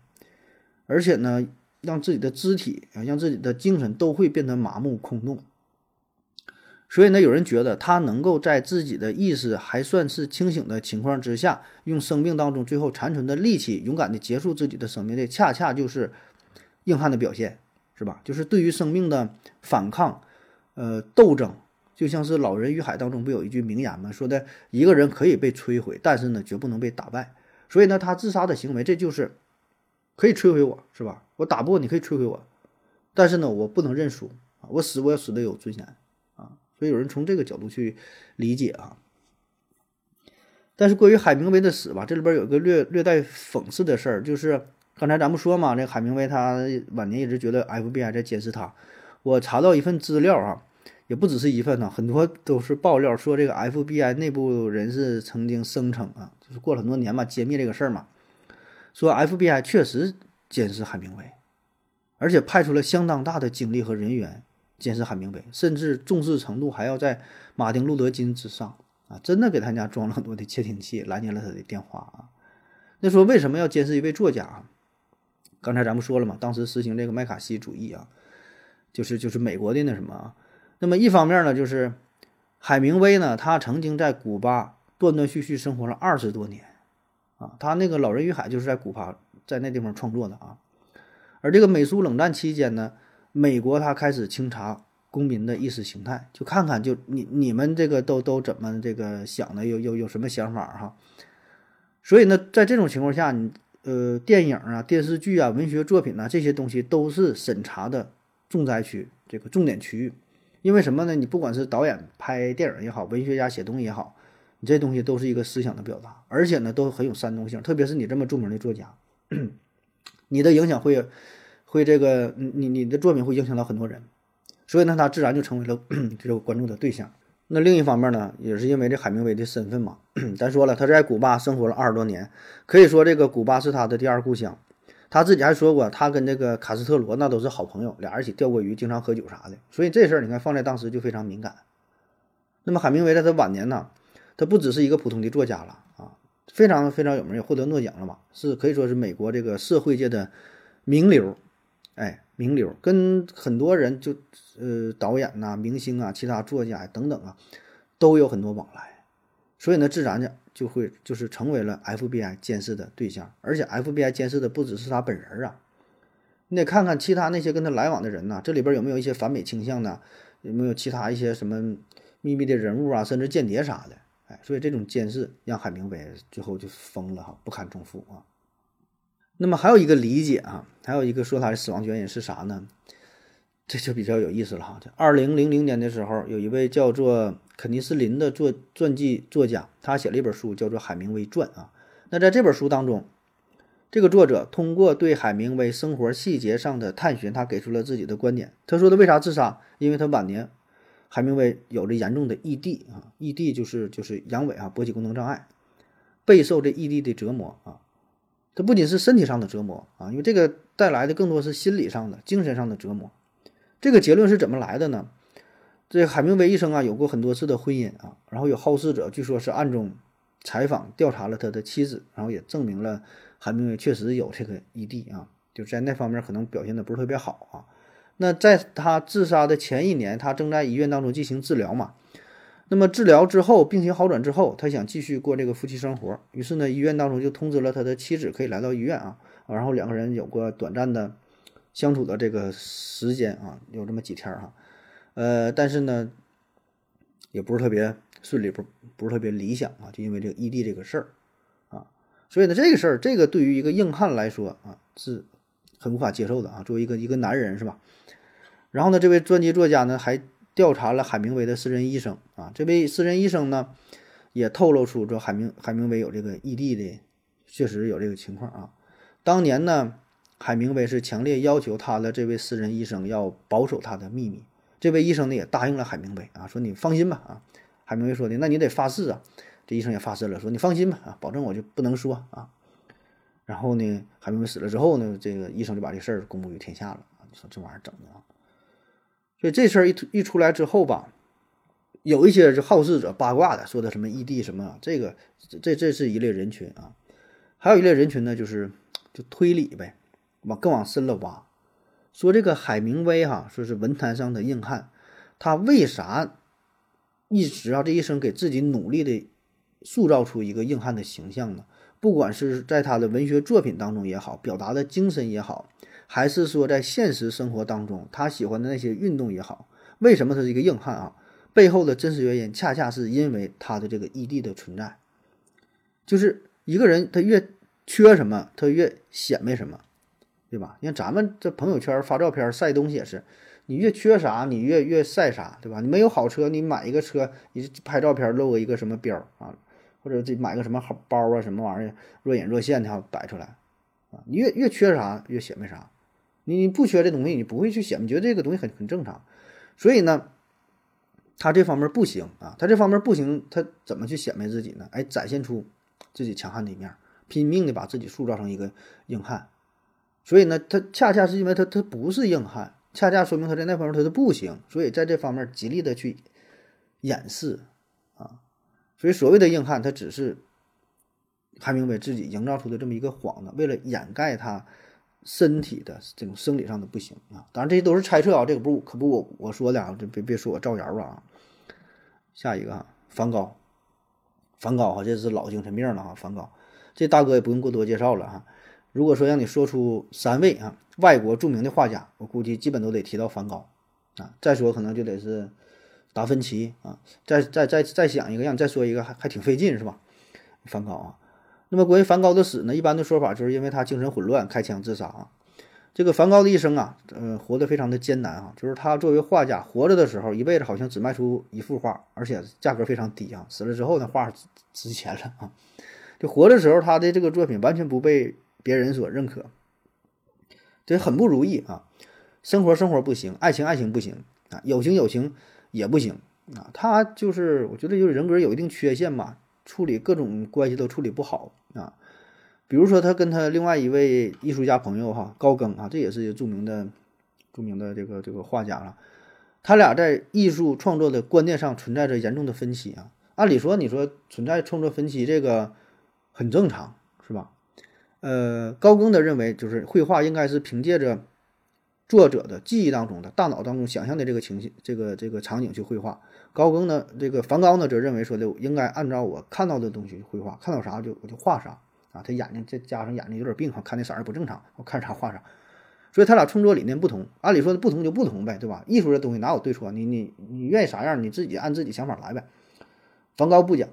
而且呢，让自己的肢体啊，让自己的精神都会变得麻木空洞。所以呢，有人觉得他能够在自己的意识还算是清醒的情况之下，用生命当中最后残存的力气，勇敢地结束自己的生命，这恰恰就是硬汉的表现，是吧？就是对于生命的反抗，呃，斗争，就像是《老人与海》当中不有一句名言吗？说的一个人可以被摧毁，但是呢，绝不能被打败。所以呢，他自杀的行为，这就是可以摧毁我，是吧？我打不过你，可以摧毁我，但是呢，我不能认输啊！我死，我要死的有尊严啊。所以有人从这个角度去理解啊，但是关于海明威的死吧，这里边有一个略略带讽刺的事儿，就是刚才咱们说嘛，这海明威他晚年一直觉得 FBI 在监视他。我查到一份资料啊，也不只是一份呢，很多都是爆料说这个 FBI 内部人士曾经声称啊，就是过了很多年嘛，揭秘这个事儿嘛，说 FBI 确实监视海明威，而且派出了相当大的精力和人员。监视海明威，甚至重视程度还要在马丁·路德·金之上啊！真的给他家装了很多的窃听器，拦截了他的电话啊！那说为什么要监视一位作家啊？刚才咱们说了嘛，当时实行这个麦卡锡主义啊，就是就是美国的那什么啊。那么一方面呢，就是海明威呢，他曾经在古巴断断续续生活了二十多年啊，他那个《老人与海》就是在古巴在那地方创作的啊。而这个美苏冷战期间呢。美国他开始清查公民的意识形态，就看看就你你们这个都都怎么这个想的，有有有什么想法哈？所以呢，在这种情况下，你呃电影啊、电视剧啊、文学作品啊这些东西都是审查的重灾区，这个重点区域。因为什么呢？你不管是导演拍电影也好，文学家写东西也好，你这东西都是一个思想的表达，而且呢都很有煽动性。特别是你这么著名的作家，你的影响会。会这个，你你的作品会影响到很多人，所以呢，他自然就成为了 这个关注的对象。那另一方面呢，也是因为这海明威的身份嘛。咱说了，他在古巴生活了二十多年，可以说这个古巴是他的第二故乡。他自己还说过，他跟这个卡斯特罗那都是好朋友，俩人一起钓过鱼，经常喝酒啥的。所以这事儿你看放在当时就非常敏感。那么海明威在他晚年呢，他不只是一个普通的作家了啊，非常非常有名，也获得诺奖了嘛，是可以说是美国这个社会界的名流。哎，名流跟很多人就，呃，导演呐、明星啊、其他作家等等啊，都有很多往来，所以呢，自然的就会就是成为了 FBI 监视的对象，而且 FBI 监视的不只是他本人啊，你得看看其他那些跟他来往的人呐，这里边有没有一些反美倾向呢？有没有其他一些什么秘密的人物啊，甚至间谍啥的？哎，所以这种监视让海明威最后就疯了哈，不堪重负啊。那么还有一个理解啊，还有一个说他的死亡原因是啥呢？这就比较有意思了哈。这二零零零年的时候，有一位叫做肯尼斯林的作传记作家，他写了一本书，叫做《海明威传》啊。那在这本书当中，这个作者通过对海明威生活细节上的探寻，他给出了自己的观点。他说的为啥自杀？因为他晚年，海明威有着严重的 ED 啊，ED 就是就是阳痿啊，勃起功能障碍，备受这 ED 的折磨啊。这不仅是身体上的折磨啊，因为这个带来的更多是心理上的、精神上的折磨。这个结论是怎么来的呢？这海明威一生啊，有过很多次的婚姻啊，然后有好事者据说是暗中采访调查了他的妻子，然后也证明了海明威确实有这个异地啊，就在那方面可能表现的不是特别好啊。那在他自杀的前一年，他正在医院当中进行治疗嘛。那么治疗之后，病情好转之后，他想继续过这个夫妻生活。于是呢，医院当中就通知了他的妻子可以来到医院啊，然后两个人有过短暂的相处的这个时间啊，有这么几天哈。呃，但是呢，也不是特别顺利，不不是特别理想啊，就因为这个异地这个事儿啊。所以呢，这个事儿，这个对于一个硬汉来说啊，是很无法接受的啊。作为一个一个男人是吧？然后呢，这位传记作家呢还。调查了海明威的私人医生啊，这位私人医生呢，也透露出说海明海明威有这个异地的，确实有这个情况啊。当年呢，海明威是强烈要求他的这位私人医生要保守他的秘密，这位医生呢也答应了海明威啊，说你放心吧啊。海明威说的，那你得发誓啊。这医生也发誓了，说你放心吧啊，保证我就不能说啊。然后呢，海明威死了之后呢，这个医生就把这事儿公布于天下了啊。你说这玩意儿整的啊。所以这事儿一一出来之后吧，有一些就好事者八卦的说的什么异地什么，这个这这是一类人群啊，还有一类人群呢，就是就推理呗，往更往深了挖，说这个海明威哈，说是文坛上的硬汉，他为啥一直啊这一生给自己努力的塑造出一个硬汉的形象呢？不管是在他的文学作品当中也好，表达的精神也好，还是说在现实生活当中他喜欢的那些运动也好，为什么他是一个硬汉啊？背后的真实原因，恰恰是因为他的这个异地的存在。就是一个人，他越缺什么，他越显摆什么，对吧？你看咱们这朋友圈发照片晒东西也是，你越缺啥，你越越晒啥，对吧？你没有好车，你买一个车，你拍照片露个一个什么标啊？或者这买个什么好包啊，什么玩意儿，若隐若现的哈摆出来，啊，你越越缺啥越显摆啥，你你不缺这东西，你不会去显摆，觉得这个东西很很正常，所以呢，他这方面不行啊，他这方面不行，他怎么去显摆自己呢？哎，展现出自己强悍的一面，拼命的把自己塑造成一个硬汉，所以呢，他恰恰是因为他他不是硬汉，恰恰说明他在那方面他是不行，所以在这方面极力的去掩饰啊。所以，所谓的硬汉，他只是还明白自己营造出的这么一个幌子，为了掩盖他身体的这种生理上的不行啊。当然，这些都是猜测啊，这个不可不我我说的啊，这别别说我造谣啊。下一个啊，梵高，梵高哈，这是老精神病了哈。梵高这大哥也不用过多介绍了哈。如果说让你说出三位啊外国著名的画家，我估计基本都得提到梵高啊。再说可能就得是。达芬奇啊，再再再再想一个，让你再说一个，还还挺费劲是吧？梵高啊，那么关于梵高的死呢，一般的说法就是因为他精神混乱开枪自杀啊。这个梵高的一生啊，呃，活得非常的艰难啊，就是他作为画家活着的时候，一辈子好像只卖出一幅画，而且价格非常低啊。死了之后，那画值钱了啊。就活的时候，他的这个作品完全不被别人所认可，这很不如意啊。生活生活不行，爱情爱情不行啊，友情友情。也不行啊，他就是我觉得就是人格有一定缺陷吧，处理各种关系都处理不好啊。比如说他跟他另外一位艺术家朋友哈高更啊，这也是著名的著名的这个这个画家了。他俩在艺术创作的观念上存在着严重的分歧啊。按理说你说存在创作分歧这个很正常是吧？呃，高更的认为就是绘画应该是凭借着。作者的记忆当中的大脑当中想象的这个情绪，这个这个场景去绘画。高更呢，这个梵高呢，则认为说的应该按照我看到的东西绘画，看到啥就我就画啥啊。他眼睛再加上眼睛有点病哈，看那色儿不正常，我看啥画啥。所以他俩创作理念不同，按理说不同就不同呗，对吧？艺术这东西哪有对错？你你你愿意啥样，你自己按自己想法来呗。梵高不讲，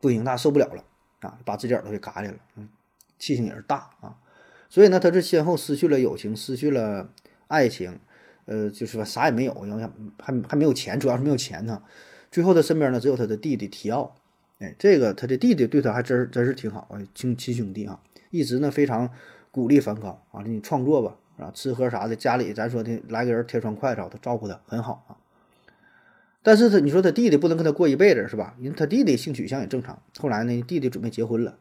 不行，他受不了了啊，把自己耳朵给嘎下了，嗯，气性也是大啊。所以呢，他是先后失去了友情，失去了爱情，呃，就是说啥也没有，因为还还没有钱，主要是没有钱呢。最后他身边呢只有他的弟弟提奥，哎，这个他的弟弟对他还真真是挺好啊，亲亲兄弟啊，一直呢非常鼓励梵高啊，你创作吧，啊，吃喝啥的，家里咱说的来个人贴双筷子，他照顾的很好啊。但是他你说他弟弟不能跟他过一辈子是吧？因为他弟弟性取向也正常。后来呢，弟弟准备结婚了。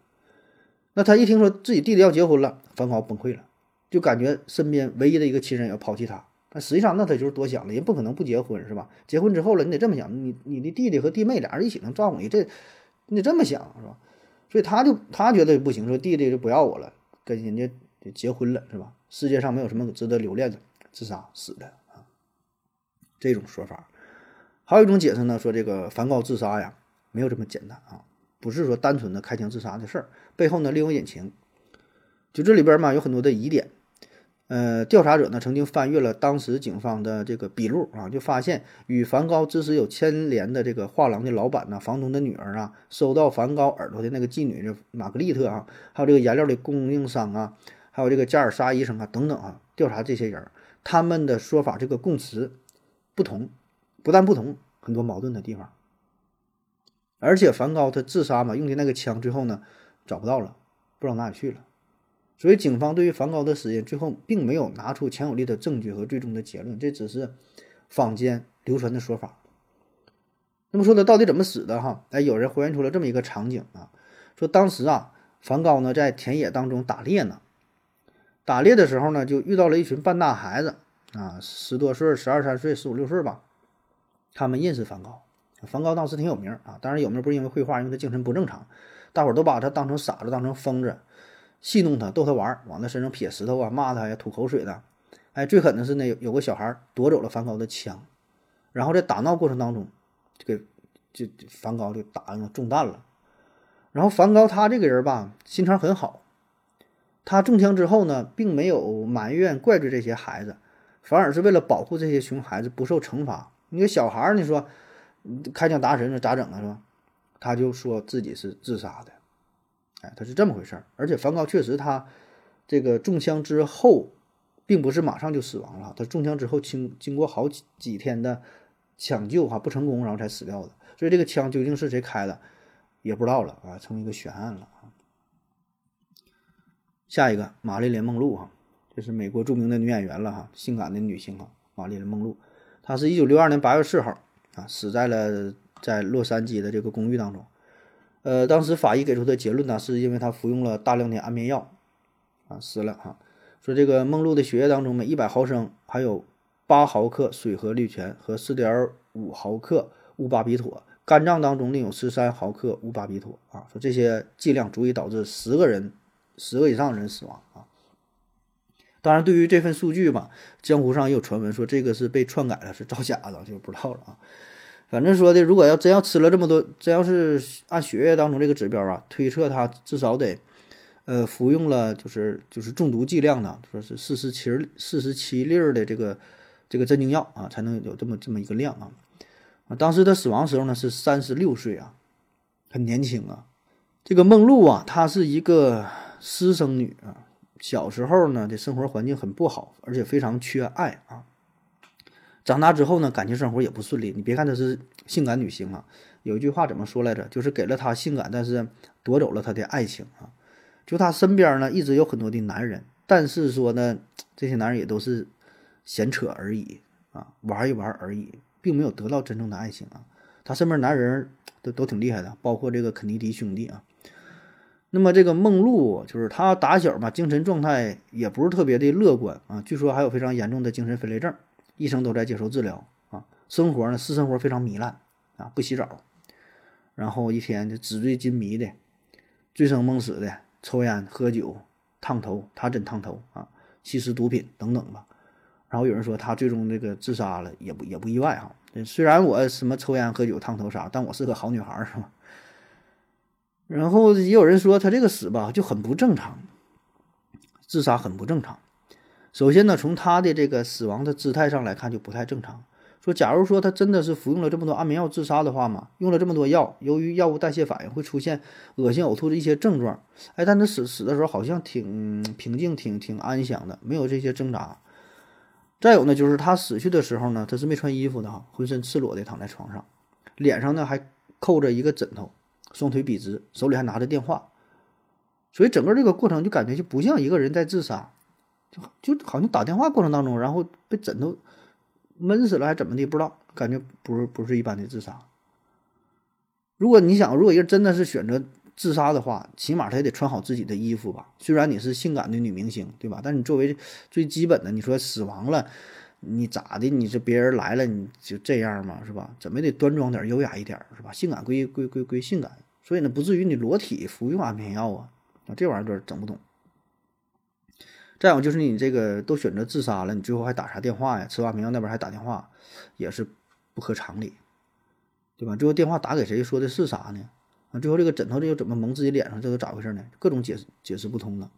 那他一听说自己弟弟要结婚了，梵高崩溃了，就感觉身边唯一的一个亲人要抛弃他。实际上，那他就是多想了，人不可能不结婚，是吧？结婚之后了，你得这么想，你你的弟弟和弟妹俩人一起能照顾你，这你得这么想，是吧？所以他就他觉得不行，说弟弟就不要我了，跟人家结婚了，是吧？世界上没有什么值得留恋的，自杀死的啊。这种说法，还有一种解释呢，说这个梵高自杀呀，没有这么简单啊。不是说单纯的开枪自杀的事儿，背后呢另有隐情。就这里边嘛有很多的疑点。呃，调查者呢曾经翻阅了当时警方的这个笔录啊，就发现与梵高之时有牵连的这个画廊的老板呢、房东的女儿啊、收到梵高耳朵的那个妓女玛格丽特啊，还有这个颜料的供应商啊，还有这个加尔沙医生啊等等啊，调查这些人，他们的说法这个供词不同，不但不同，很多矛盾的地方。而且梵高他自杀嘛，用的那个枪最后呢找不到了，不知道哪里去了。所以警方对于梵高的死因最后并没有拿出强有力的证据和最终的结论，这只是坊间流传的说法。那么说他到底怎么死的哈？哎，有人还原出了这么一个场景啊，说当时啊，梵高呢在田野当中打猎呢，打猎的时候呢就遇到了一群半大孩子啊，十多岁、十二三岁、十五六岁吧，他们认识梵高。梵高当时挺有名啊，当然有名不是因为绘画，因为他精神不正常，大伙儿都把他当成傻子，当成疯子，戏弄他，逗他玩，往他身上撇石头啊，骂他呀，吐口水的。哎，最狠的是呢，有有个小孩夺走了梵高的枪，然后在打闹过程当中，这个就梵高就打中弹了。然后梵高他这个人吧，心肠很好，他中枪之后呢，并没有埋怨怪罪这些孩子，反而是为了保护这些熊孩子不受惩罚。你个小孩，你说开枪打死人，咋整啊？是吧？他就说自己是自杀的，哎，他是这么回事儿。而且梵高确实他这个中枪之后，并不是马上就死亡了，他中枪之后经经过好几几天的抢救哈不成功，然后才死掉的。所以这个枪究竟是谁开的，也不知道了啊，成为一个悬案了啊。下一个玛丽莲梦露哈，这是美国著名的女演员了哈，性感的女星哈，玛丽莲梦露，她是一九六二年八月四号啊死在了在洛杉矶的这个公寓当中。呃，当时法医给出的结论呢，是因为他服用了大量的安眠药啊死了哈。说这个梦露的血液当中每一百毫升含有八毫克水合氯醛和四点五毫克乌巴比妥，肝脏当中另有十三毫克乌巴比妥啊。说这些剂量足以导致十个人。十个以上人死亡啊！当然，对于这份数据吧，江湖上也有传闻说这个是被篡改了，是造假的，就不知道了啊。反正说的，如果要真要吃了这么多，真要是按血液当中这个指标啊，推测他至少得，呃，服用了就是就是中毒剂量呢，说是四十七四十七粒儿的这个这个镇静药啊，才能有这么这么一个量啊。啊，当时他死亡时候呢是三十六岁啊，很年轻啊。这个梦露啊，她是一个。私生女啊，小时候呢，这生活环境很不好，而且非常缺爱啊。长大之后呢，感情生活也不顺利。你别看她是性感女星啊，有一句话怎么说来着？就是给了她性感，但是夺走了她的爱情啊。就她身边呢，一直有很多的男人，但是说呢，这些男人也都是闲扯而已啊，玩一玩而已，并没有得到真正的爱情啊。她身边男人都都挺厉害的，包括这个肯尼迪兄弟啊。那么这个梦露就是她打小嘛，精神状态也不是特别的乐观啊，据说还有非常严重的精神分裂症，医生都在接受治疗啊。生活呢，私生活非常糜烂啊，不洗澡，然后一天就纸醉金迷的，醉生梦死的，抽烟喝酒，烫头，他真烫头啊，吸食毒品等等吧。然后有人说他最终这个自杀了，也不也不意外哈。虽然我什么抽烟喝酒烫头啥，但我是个好女孩是吧？然后也有人说他这个死吧就很不正常，自杀很不正常。首先呢，从他的这个死亡的姿态上来看就不太正常。说假如说他真的是服用了这么多安眠药自杀的话嘛，用了这么多药，由于药物代谢反应会出现恶心呕吐的一些症状。哎，但他死死的时候好像挺平静、挺挺安详的，没有这些挣扎。再有呢，就是他死去的时候呢，他是没穿衣服的哈，浑身赤裸的躺在床上，脸上呢还扣着一个枕头。双腿笔直，手里还拿着电话，所以整个这个过程就感觉就不像一个人在自杀，就就好像打电话过程当中，然后被枕头闷死了，还怎么的不知道，感觉不是不是一般的自杀。如果你想，如果一个真的是选择自杀的话，起码他也得穿好自己的衣服吧。虽然你是性感的女明星，对吧？但你作为最基本的，你说死亡了。你咋的？你是别人来了你就这样嘛，是吧？怎么也得端庄点、优雅一点，是吧？性感归归归归性感，所以呢，不至于你裸体服用安眠药啊，这玩意儿都整不懂。再有就是你这个都选择自杀了，你最后还打啥电话呀？吃完安眠药那边还打电话，也是不合常理，对吧？最后电话打给谁？说的是啥呢？啊，最后这个枕头这又怎么蒙自己脸上？这都咋回事呢？各种解释解释不通了。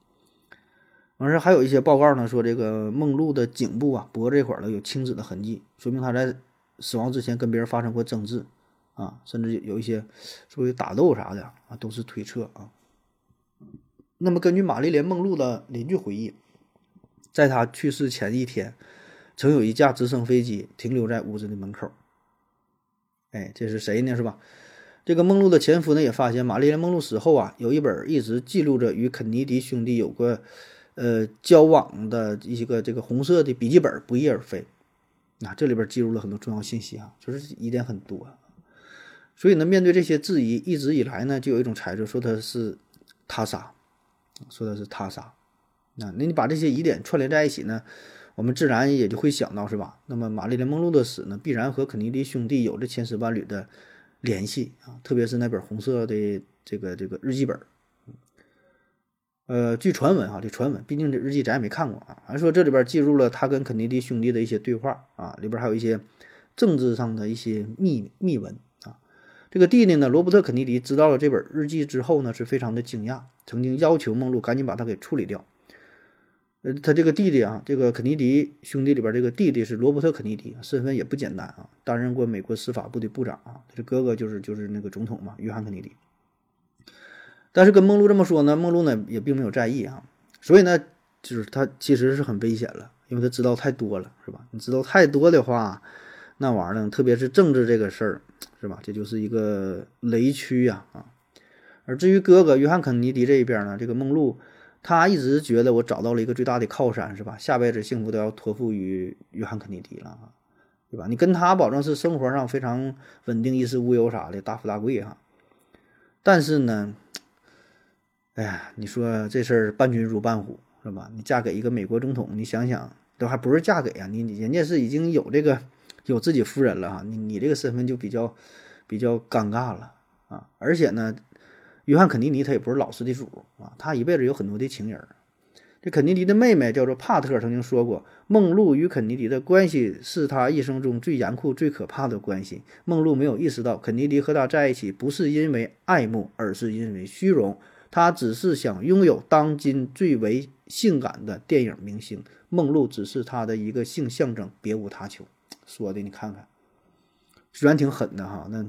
完事还有一些报告呢，说这个梦露的颈部啊、脖子这块儿呢有青紫的痕迹，说明她在死亡之前跟别人发生过争执，啊，甚至有一些属于打斗啥的啊，都是推测啊。那么根据玛丽莲梦露的邻居回忆，在他去世前一天，曾有一架直升飞机停留在屋子的门口。哎，这是谁呢？是吧？这个梦露的前夫呢也发现，玛丽莲梦露死后啊，有一本一直记录着与肯尼迪兄弟有过。呃，交往的一些个这个红色的笔记本不翼而飞，那这里边记录了很多重要信息啊，就是疑点很多。所以呢，面对这些质疑，一直以来呢，就有一种猜测，说他是他杀，说的是他杀。那那你把这些疑点串联在一起呢，我们自然也就会想到，是吧？那么玛丽莲梦露的死呢，必然和肯尼迪兄弟有着千丝万缕的联系啊，特别是那本红色的这个这个日记本。呃，据传闻哈，这传闻，毕竟这日记咱也没看过啊。还说这里边记录了他跟肯尼迪兄弟的一些对话啊，里边还有一些政治上的一些秘密文这个弟弟呢，罗伯特·肯尼迪知道了这本日记之后呢，是非常的惊讶，曾经要求梦露赶紧把它给处理掉。呃，他这个弟弟啊，这个肯尼迪兄弟里边这个弟弟是罗伯特·肯尼迪，身份也不简单啊，担任过美国司法部的部长啊。他这哥哥就是就是那个总统嘛，约翰·肯尼迪。但是跟梦露这么说呢，梦露呢也并没有在意啊，所以呢，就是他其实是很危险了，因为他知道太多了，是吧？你知道太多的话，那玩意儿呢，特别是政治这个事儿，是吧？这就是一个雷区呀啊。而至于哥哥约翰·肯尼迪这一边呢，这个梦露。他一直觉得我找到了一个最大的靠山，是吧？下辈子幸福都要托付于约翰·肯尼迪了，对吧？你跟他保证是生活上非常稳定、衣食无忧啥的，大富大贵哈。但是呢，哎呀，你说这事儿伴君如伴虎，是吧？你嫁给一个美国总统，你想想，都还不是嫁给啊？你你人家是已经有这个有自己夫人了哈，你你这个身份就比较比较尴尬了啊！而且呢。约翰·肯尼迪他也不是老实的主啊，他一辈子有很多的情人。这肯尼迪的妹妹叫做帕特曾经说过，梦露与肯尼迪的关系是他一生中最严酷、最可怕的关系。梦露没有意识到，肯尼迪和他在一起不是因为爱慕，而是因为虚荣。他只是想拥有当今最为性感的电影明星，梦露只是他的一个性象征，别无他求。说的你看看，虽然挺狠的哈，那，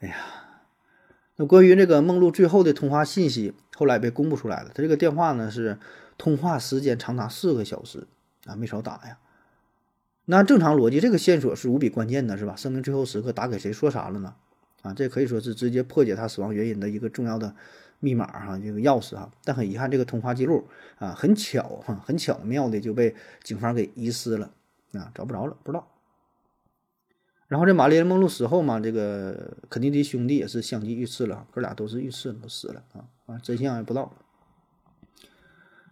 哎呀。那关于这个梦露最后的通话信息，后来被公布出来了。他这个电话呢是通话时间长达四个小时啊，没少打呀。那正常逻辑，这个线索是无比关键的，是吧？生命最后时刻打给谁说啥了呢？啊，这可以说是直接破解他死亡原因的一个重要的密码哈，这个钥匙哈。但很遗憾，这个通话记录啊，很巧哈，很巧妙的就被警方给遗失了啊，找不着了，不知道。然后这玛丽莲梦露死后嘛，这个肯尼迪兄弟也是相继遇刺了，哥俩都是遇刺都死了啊啊，真相也不知道。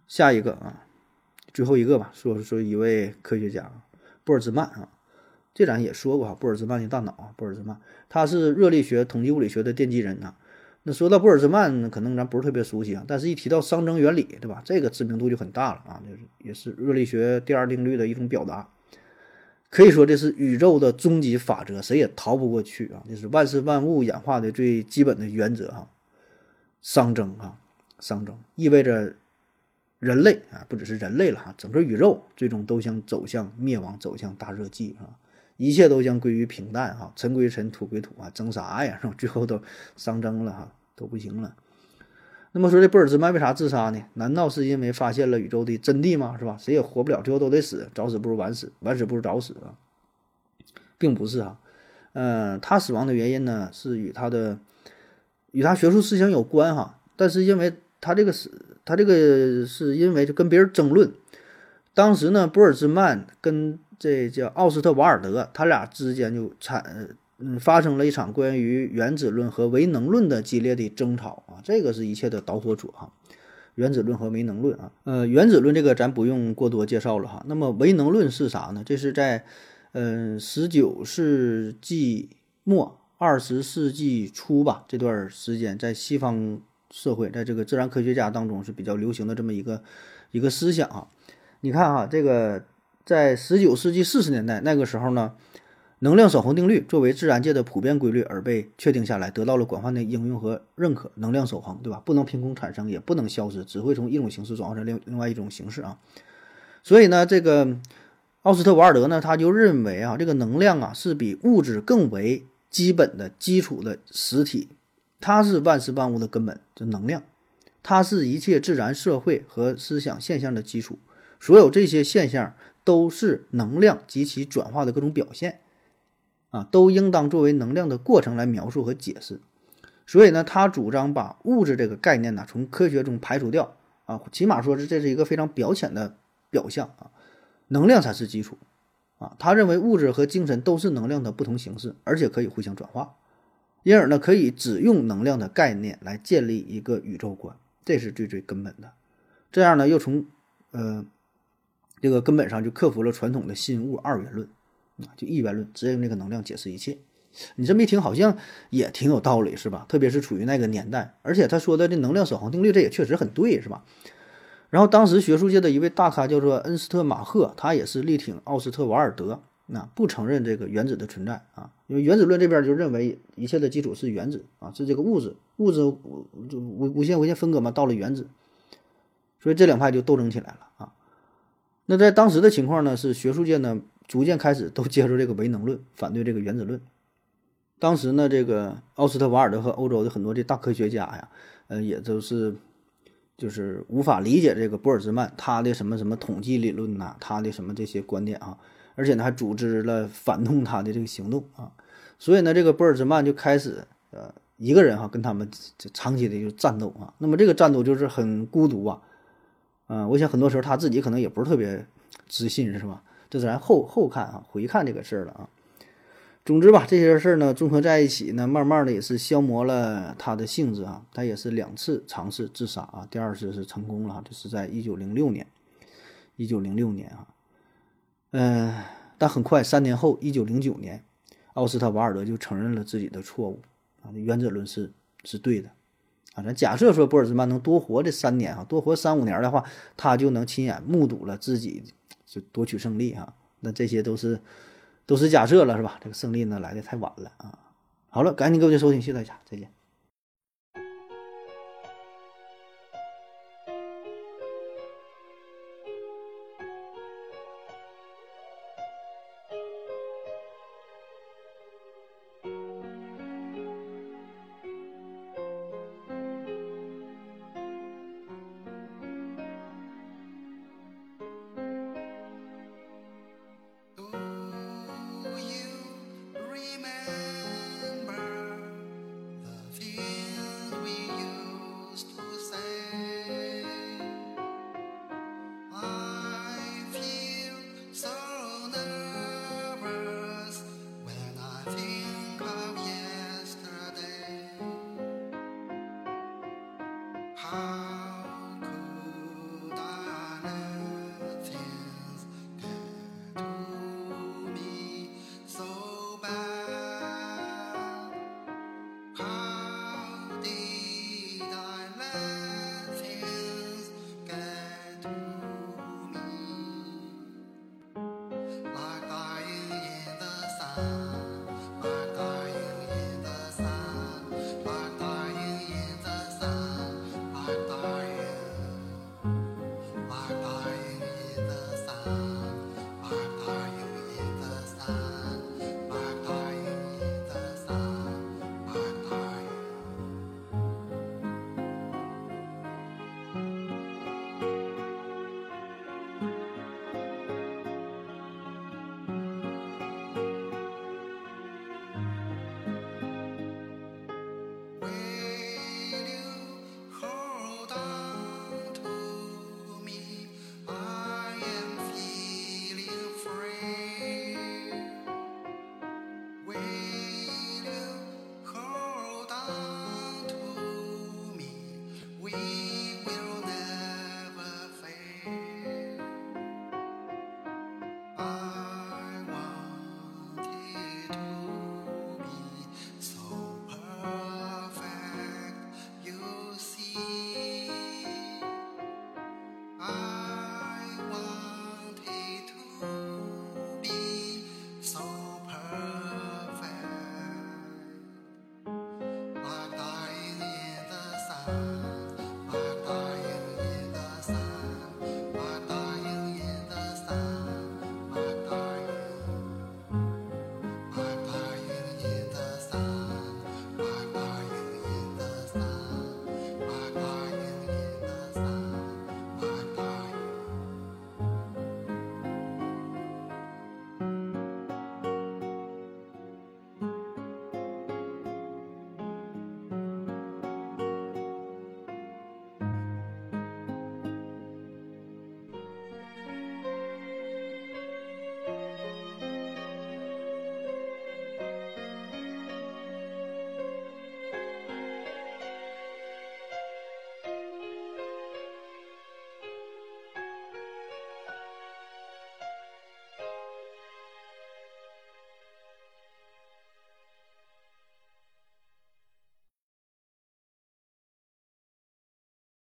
下一个啊，最后一个吧，说说一位科学家布尔兹曼啊，这咱也说过哈，布尔兹曼的大脑啊，布尔兹曼他是热力学、统计物理学的奠基人呐。那说到布尔兹曼，可能咱不是特别熟悉啊，但是一提到熵增原理，对吧？这个知名度就很大了啊，就是也是热力学第二定律的一种表达。可以说这是宇宙的终极法则，谁也逃不过去啊！这是万事万物演化的最基本的原则哈。熵增啊，熵增意味着人类啊，不只是人类了哈，整个宇宙最终都将走向灭亡，走向大热季啊，一切都将归于平淡哈，尘归尘，土归土啊，争啥呀？最后都熵增了哈，都不行了。那么说这布尔兹曼为啥自杀呢？难道是因为发现了宇宙的真谛吗？是吧？谁也活不了，最后都得死，早死不如晚死，晚死不如早死啊，并不是啊。嗯，他死亡的原因呢，是与他的与他学术思想有关哈。但是因为他这个是，他这个是因为就跟别人争论。当时呢，布尔兹曼跟这叫奥斯特瓦尔德，他俩之间就产。嗯，发生了一场关于原子论和唯能论的激烈的争吵啊，这个是一切的导火索哈。原子论和唯能论啊，呃，原子论这个咱不用过多介绍了哈。那么唯能论是啥呢？这是在嗯十九世纪末二十世纪初吧这段时间，在西方社会，在这个自然科学家当中是比较流行的这么一个一个思想啊。你看哈，这个在十九世纪四十年代那个时候呢。能量守恒定律作为自然界的普遍规律而被确定下来，得到了广泛的应用和认可。能量守恒，对吧？不能凭空产生，也不能消失，只会从一种形式转化成另另外一种形式啊。所以呢，这个奥斯特瓦尔德呢，他就认为啊，这个能量啊是比物质更为基本的基础的实体，它是万事万物的根本，就能量，它是一切自然社会和思想现象的基础。所有这些现象都是能量及其转化的各种表现。啊，都应当作为能量的过程来描述和解释。所以呢，他主张把物质这个概念呢从科学中排除掉啊，起码说是这是一个非常表浅的表象啊，能量才是基础啊。他认为物质和精神都是能量的不同形式，而且可以互相转化，因而呢，可以只用能量的概念来建立一个宇宙观，这是最最根本的。这样呢，又从呃这个根本上就克服了传统的新物二元论。啊，就一元论，直接用那个能量解释一切。你这么一听，好像也挺有道理，是吧？特别是处于那个年代，而且他说的这能量守恒定律，这也确实很对，是吧？然后当时学术界的一位大咖叫做恩斯特马赫，他也是力挺奥斯特瓦尔德那不承认这个原子的存在啊，因为原子论这边就认为一切的基础是原子啊，是这个物质，物质就无无限无限分割嘛，到了原子，所以这两派就斗争起来了啊。那在当时的情况呢，是学术界呢逐渐开始都接受这个唯能论，反对这个原子论。当时呢，这个奥斯特瓦尔德和欧洲的很多的大科学家呀，呃，也都是就是无法理解这个波尔兹曼他的什么什么统计理论呐，他的什么这些观点啊。而且呢，还组织了反动他的这个行动啊，所以呢，这个波尔兹曼就开始呃一个人哈跟他们长期的就战斗啊。那么这个战斗就是很孤独啊，啊，我想很多时候他自己可能也不是特别自信，是吧？这是咱后后看啊，回看这个事儿了啊。总之吧，这些事儿呢综合在一起呢，慢慢的也是消磨了他的性子啊。他也是两次尝试自杀啊，第二次是成功了，这是在一九零六年，一九零六年啊。嗯，但很快，三年后，一九零九年，奥斯特瓦尔德就承认了自己的错误啊，原子论是是对的啊。咱假设说波尔兹曼能多活这三年啊，多活三五年的话，他就能亲眼目睹了自己就夺取胜利啊。那这些都是都是假设了，是吧？这个胜利呢来的太晚了啊。好了，感谢各位的收听，谢谢大家，再见。